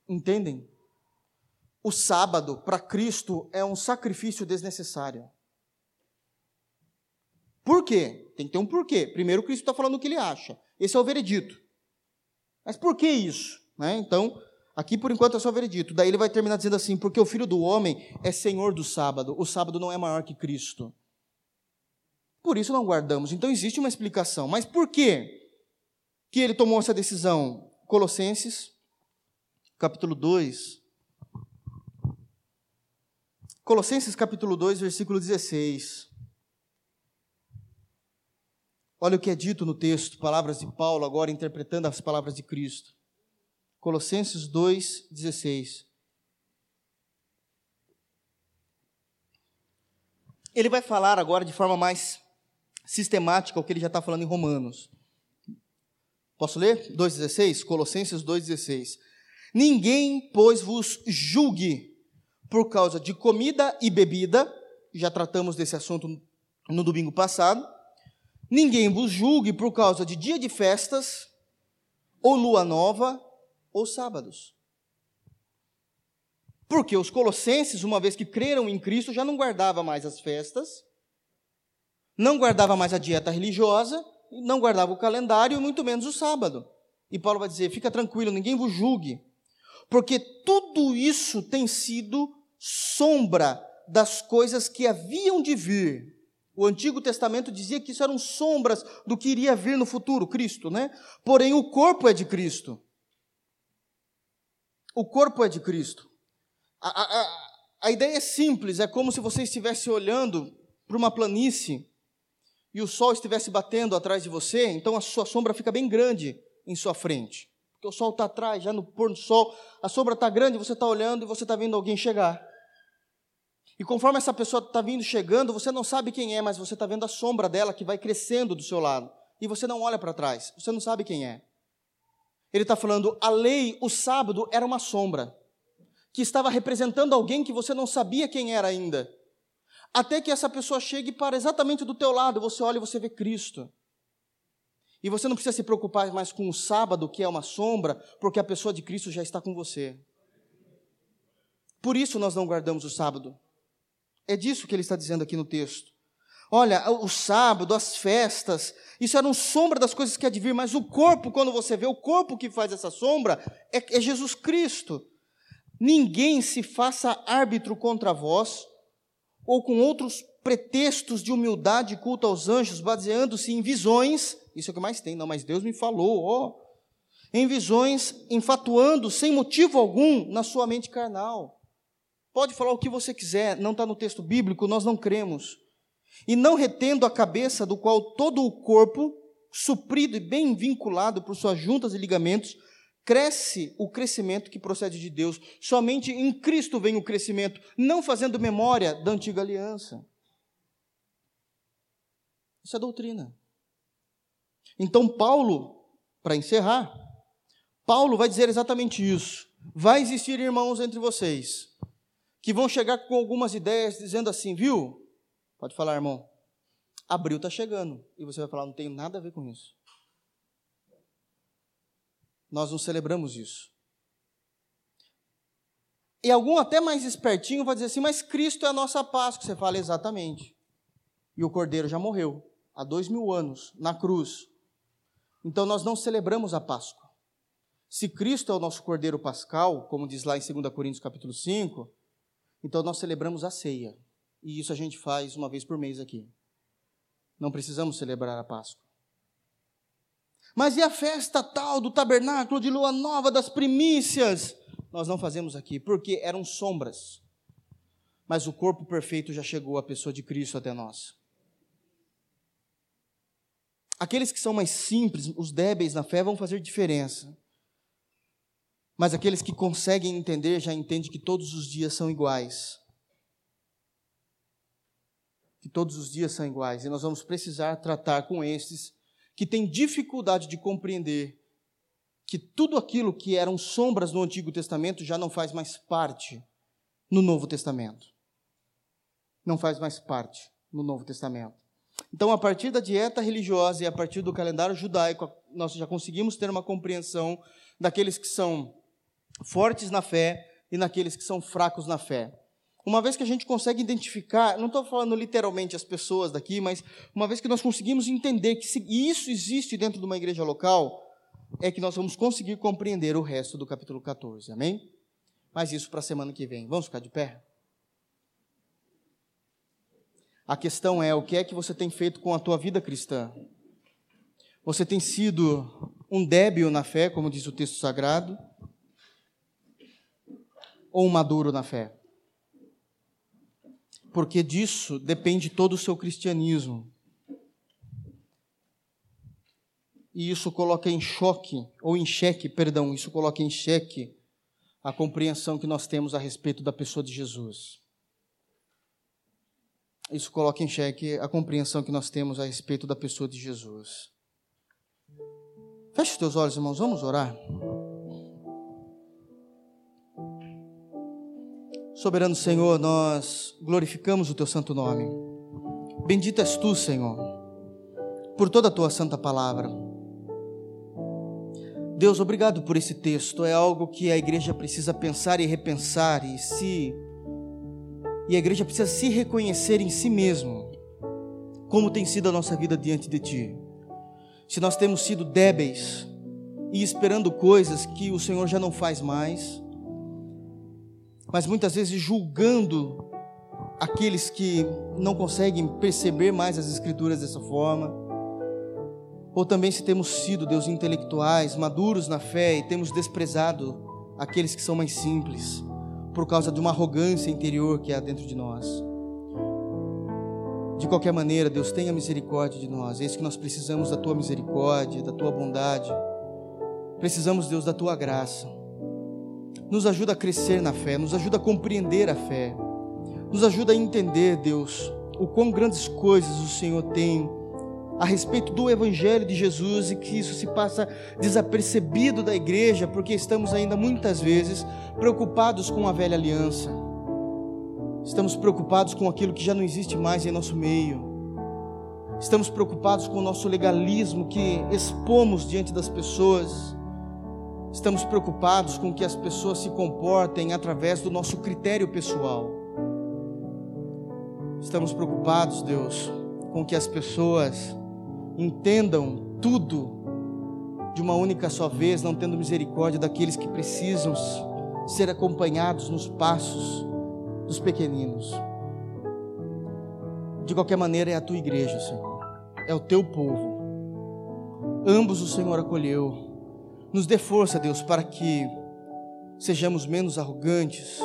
Entendem? O sábado, para Cristo, é um sacrifício desnecessário. Por quê? Tem que ter um porquê. Primeiro, Cristo está falando o que ele acha. Esse é o veredito. Mas por que isso? Né? Então, Aqui, por enquanto, é só veredito. Daí ele vai terminar dizendo assim: porque o filho do homem é senhor do sábado. O sábado não é maior que Cristo. Por isso não guardamos. Então existe uma explicação. Mas por que que ele tomou essa decisão? Colossenses, capítulo 2. Colossenses, capítulo 2, versículo 16. Olha o que é dito no texto, palavras de Paulo, agora interpretando as palavras de Cristo. Colossenses 2,16. Ele vai falar agora de forma mais sistemática o que ele já está falando em Romanos. Posso ler? 2,16? Colossenses 2,16. Ninguém, pois, vos julgue por causa de comida e bebida, já tratamos desse assunto no domingo passado. Ninguém vos julgue por causa de dia de festas, ou lua nova, ou sábados. Porque os colossenses, uma vez que creram em Cristo, já não guardava mais as festas, não guardava mais a dieta religiosa, não guardava o calendário, muito menos o sábado. E Paulo vai dizer: fica tranquilo, ninguém vos julgue, porque tudo isso tem sido sombra das coisas que haviam de vir. O Antigo Testamento dizia que isso eram sombras do que iria vir no futuro, Cristo, né? Porém, o corpo é de Cristo. O corpo é de Cristo. A, a, a ideia é simples, é como se você estivesse olhando para uma planície e o sol estivesse batendo atrás de você, então a sua sombra fica bem grande em sua frente. Porque o sol está atrás, já no pôr do sol, a sombra está grande, você está olhando e você está vendo alguém chegar. E conforme essa pessoa está vindo chegando, você não sabe quem é, mas você está vendo a sombra dela que vai crescendo do seu lado. e você não olha para trás, você não sabe quem é. Ele está falando, a lei, o sábado, era uma sombra, que estava representando alguém que você não sabia quem era ainda. Até que essa pessoa chegue para exatamente do teu lado, você olha e você vê Cristo. E você não precisa se preocupar mais com o sábado, que é uma sombra, porque a pessoa de Cristo já está com você. Por isso nós não guardamos o sábado. É disso que ele está dizendo aqui no texto. Olha, o sábado, as festas, isso eram sombra das coisas que há de vir, mas o corpo, quando você vê o corpo que faz essa sombra, é, é Jesus Cristo. Ninguém se faça árbitro contra vós, ou com outros pretextos de humildade e culto aos anjos, baseando-se em visões, isso é o que mais tem, não, mas Deus me falou, ó, em visões, enfatuando sem motivo algum na sua mente carnal. Pode falar o que você quiser, não está no texto bíblico, nós não cremos e não retendo a cabeça, do qual todo o corpo, suprido e bem vinculado por suas juntas e ligamentos, cresce o crescimento que procede de Deus. Somente em Cristo vem o crescimento, não fazendo memória da antiga aliança. Isso é doutrina. Então, Paulo, para encerrar, Paulo vai dizer exatamente isso. Vai existir irmãos entre vocês que vão chegar com algumas ideias dizendo assim, viu? Pode falar, irmão. Abril está chegando. E você vai falar, não tenho nada a ver com isso. Nós não celebramos isso. E algum até mais espertinho vai dizer assim, mas Cristo é a nossa Páscoa. Você fala exatamente. E o Cordeiro já morreu há dois mil anos na cruz. Então nós não celebramos a Páscoa. Se Cristo é o nosso Cordeiro Pascal, como diz lá em 2 Coríntios capítulo 5, então nós celebramos a ceia. E isso a gente faz uma vez por mês aqui. Não precisamos celebrar a Páscoa. Mas e a festa tal do tabernáculo de lua nova, das primícias? Nós não fazemos aqui, porque eram sombras. Mas o corpo perfeito já chegou, a pessoa de Cristo até nós. Aqueles que são mais simples, os débeis na fé, vão fazer diferença. Mas aqueles que conseguem entender já entendem que todos os dias são iguais que todos os dias são iguais, e nós vamos precisar tratar com estes que têm dificuldade de compreender que tudo aquilo que eram sombras no Antigo Testamento já não faz mais parte no Novo Testamento. Não faz mais parte no Novo Testamento. Então, a partir da dieta religiosa e a partir do calendário judaico, nós já conseguimos ter uma compreensão daqueles que são fortes na fé e naqueles que são fracos na fé. Uma vez que a gente consegue identificar, não estou falando literalmente as pessoas daqui, mas uma vez que nós conseguimos entender que isso existe dentro de uma igreja local, é que nós vamos conseguir compreender o resto do capítulo 14, amém? Mas isso para a semana que vem. Vamos ficar de pé? A questão é: o que é que você tem feito com a tua vida cristã? Você tem sido um débil na fé, como diz o texto sagrado, ou um maduro na fé? Porque disso depende todo o seu cristianismo. E isso coloca em choque, ou em xeque, perdão, isso coloca em xeque a compreensão que nós temos a respeito da pessoa de Jesus. Isso coloca em xeque a compreensão que nós temos a respeito da pessoa de Jesus. Feche os teus olhos, irmãos, vamos orar. Soberano Senhor, nós glorificamos o teu santo nome. Bendito és tu, Senhor, por toda a tua santa palavra. Deus, obrigado por esse texto. É algo que a igreja precisa pensar e repensar e se e a igreja precisa se reconhecer em si mesmo. Como tem sido a nossa vida diante de ti? Se nós temos sido débeis e esperando coisas que o Senhor já não faz mais, mas muitas vezes julgando aqueles que não conseguem perceber mais as Escrituras dessa forma, ou também se temos sido, Deus, intelectuais, maduros na fé e temos desprezado aqueles que são mais simples, por causa de uma arrogância interior que há dentro de nós. De qualquer maneira, Deus, tenha misericórdia de nós. É isso que nós precisamos da tua misericórdia, da tua bondade. Precisamos, Deus, da tua graça nos ajuda a crescer na fé, nos ajuda a compreender a fé, nos ajuda a entender, Deus, o quão grandes coisas o Senhor tem a respeito do Evangelho de Jesus e que isso se passa desapercebido da igreja, porque estamos ainda muitas vezes preocupados com a velha aliança, estamos preocupados com aquilo que já não existe mais em nosso meio, estamos preocupados com o nosso legalismo que expomos diante das pessoas, estamos preocupados com que as pessoas se comportem através do nosso critério pessoal. Estamos preocupados, Deus, com que as pessoas entendam tudo de uma única só vez, não tendo misericórdia daqueles que precisam ser acompanhados nos passos dos pequeninos. De qualquer maneira, é a tua igreja, Senhor, é o teu povo. Ambos o Senhor acolheu. Nos dê força, Deus, para que sejamos menos arrogantes,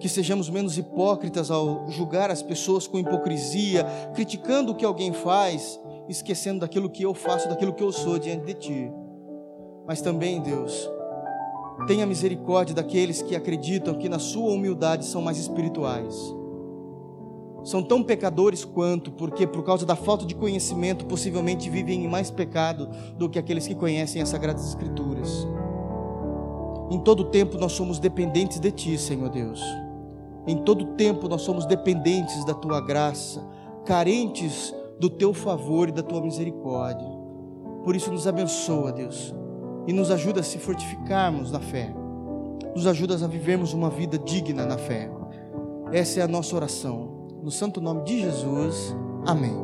que sejamos menos hipócritas ao julgar as pessoas com hipocrisia, criticando o que alguém faz esquecendo daquilo que eu faço, daquilo que eu sou diante de Ti. Mas também, Deus, tenha misericórdia daqueles que acreditam que na sua humildade são mais espirituais. São tão pecadores quanto, porque por causa da falta de conhecimento, possivelmente vivem em mais pecado do que aqueles que conhecem as Sagradas Escrituras. Em todo tempo nós somos dependentes de Ti, Senhor Deus. Em todo tempo nós somos dependentes da Tua graça, carentes do teu favor e da tua misericórdia. Por isso, nos abençoa, Deus, e nos ajuda a se fortificarmos na fé, nos ajuda a vivermos uma vida digna na fé. Essa é a nossa oração. No santo nome de Jesus, amém.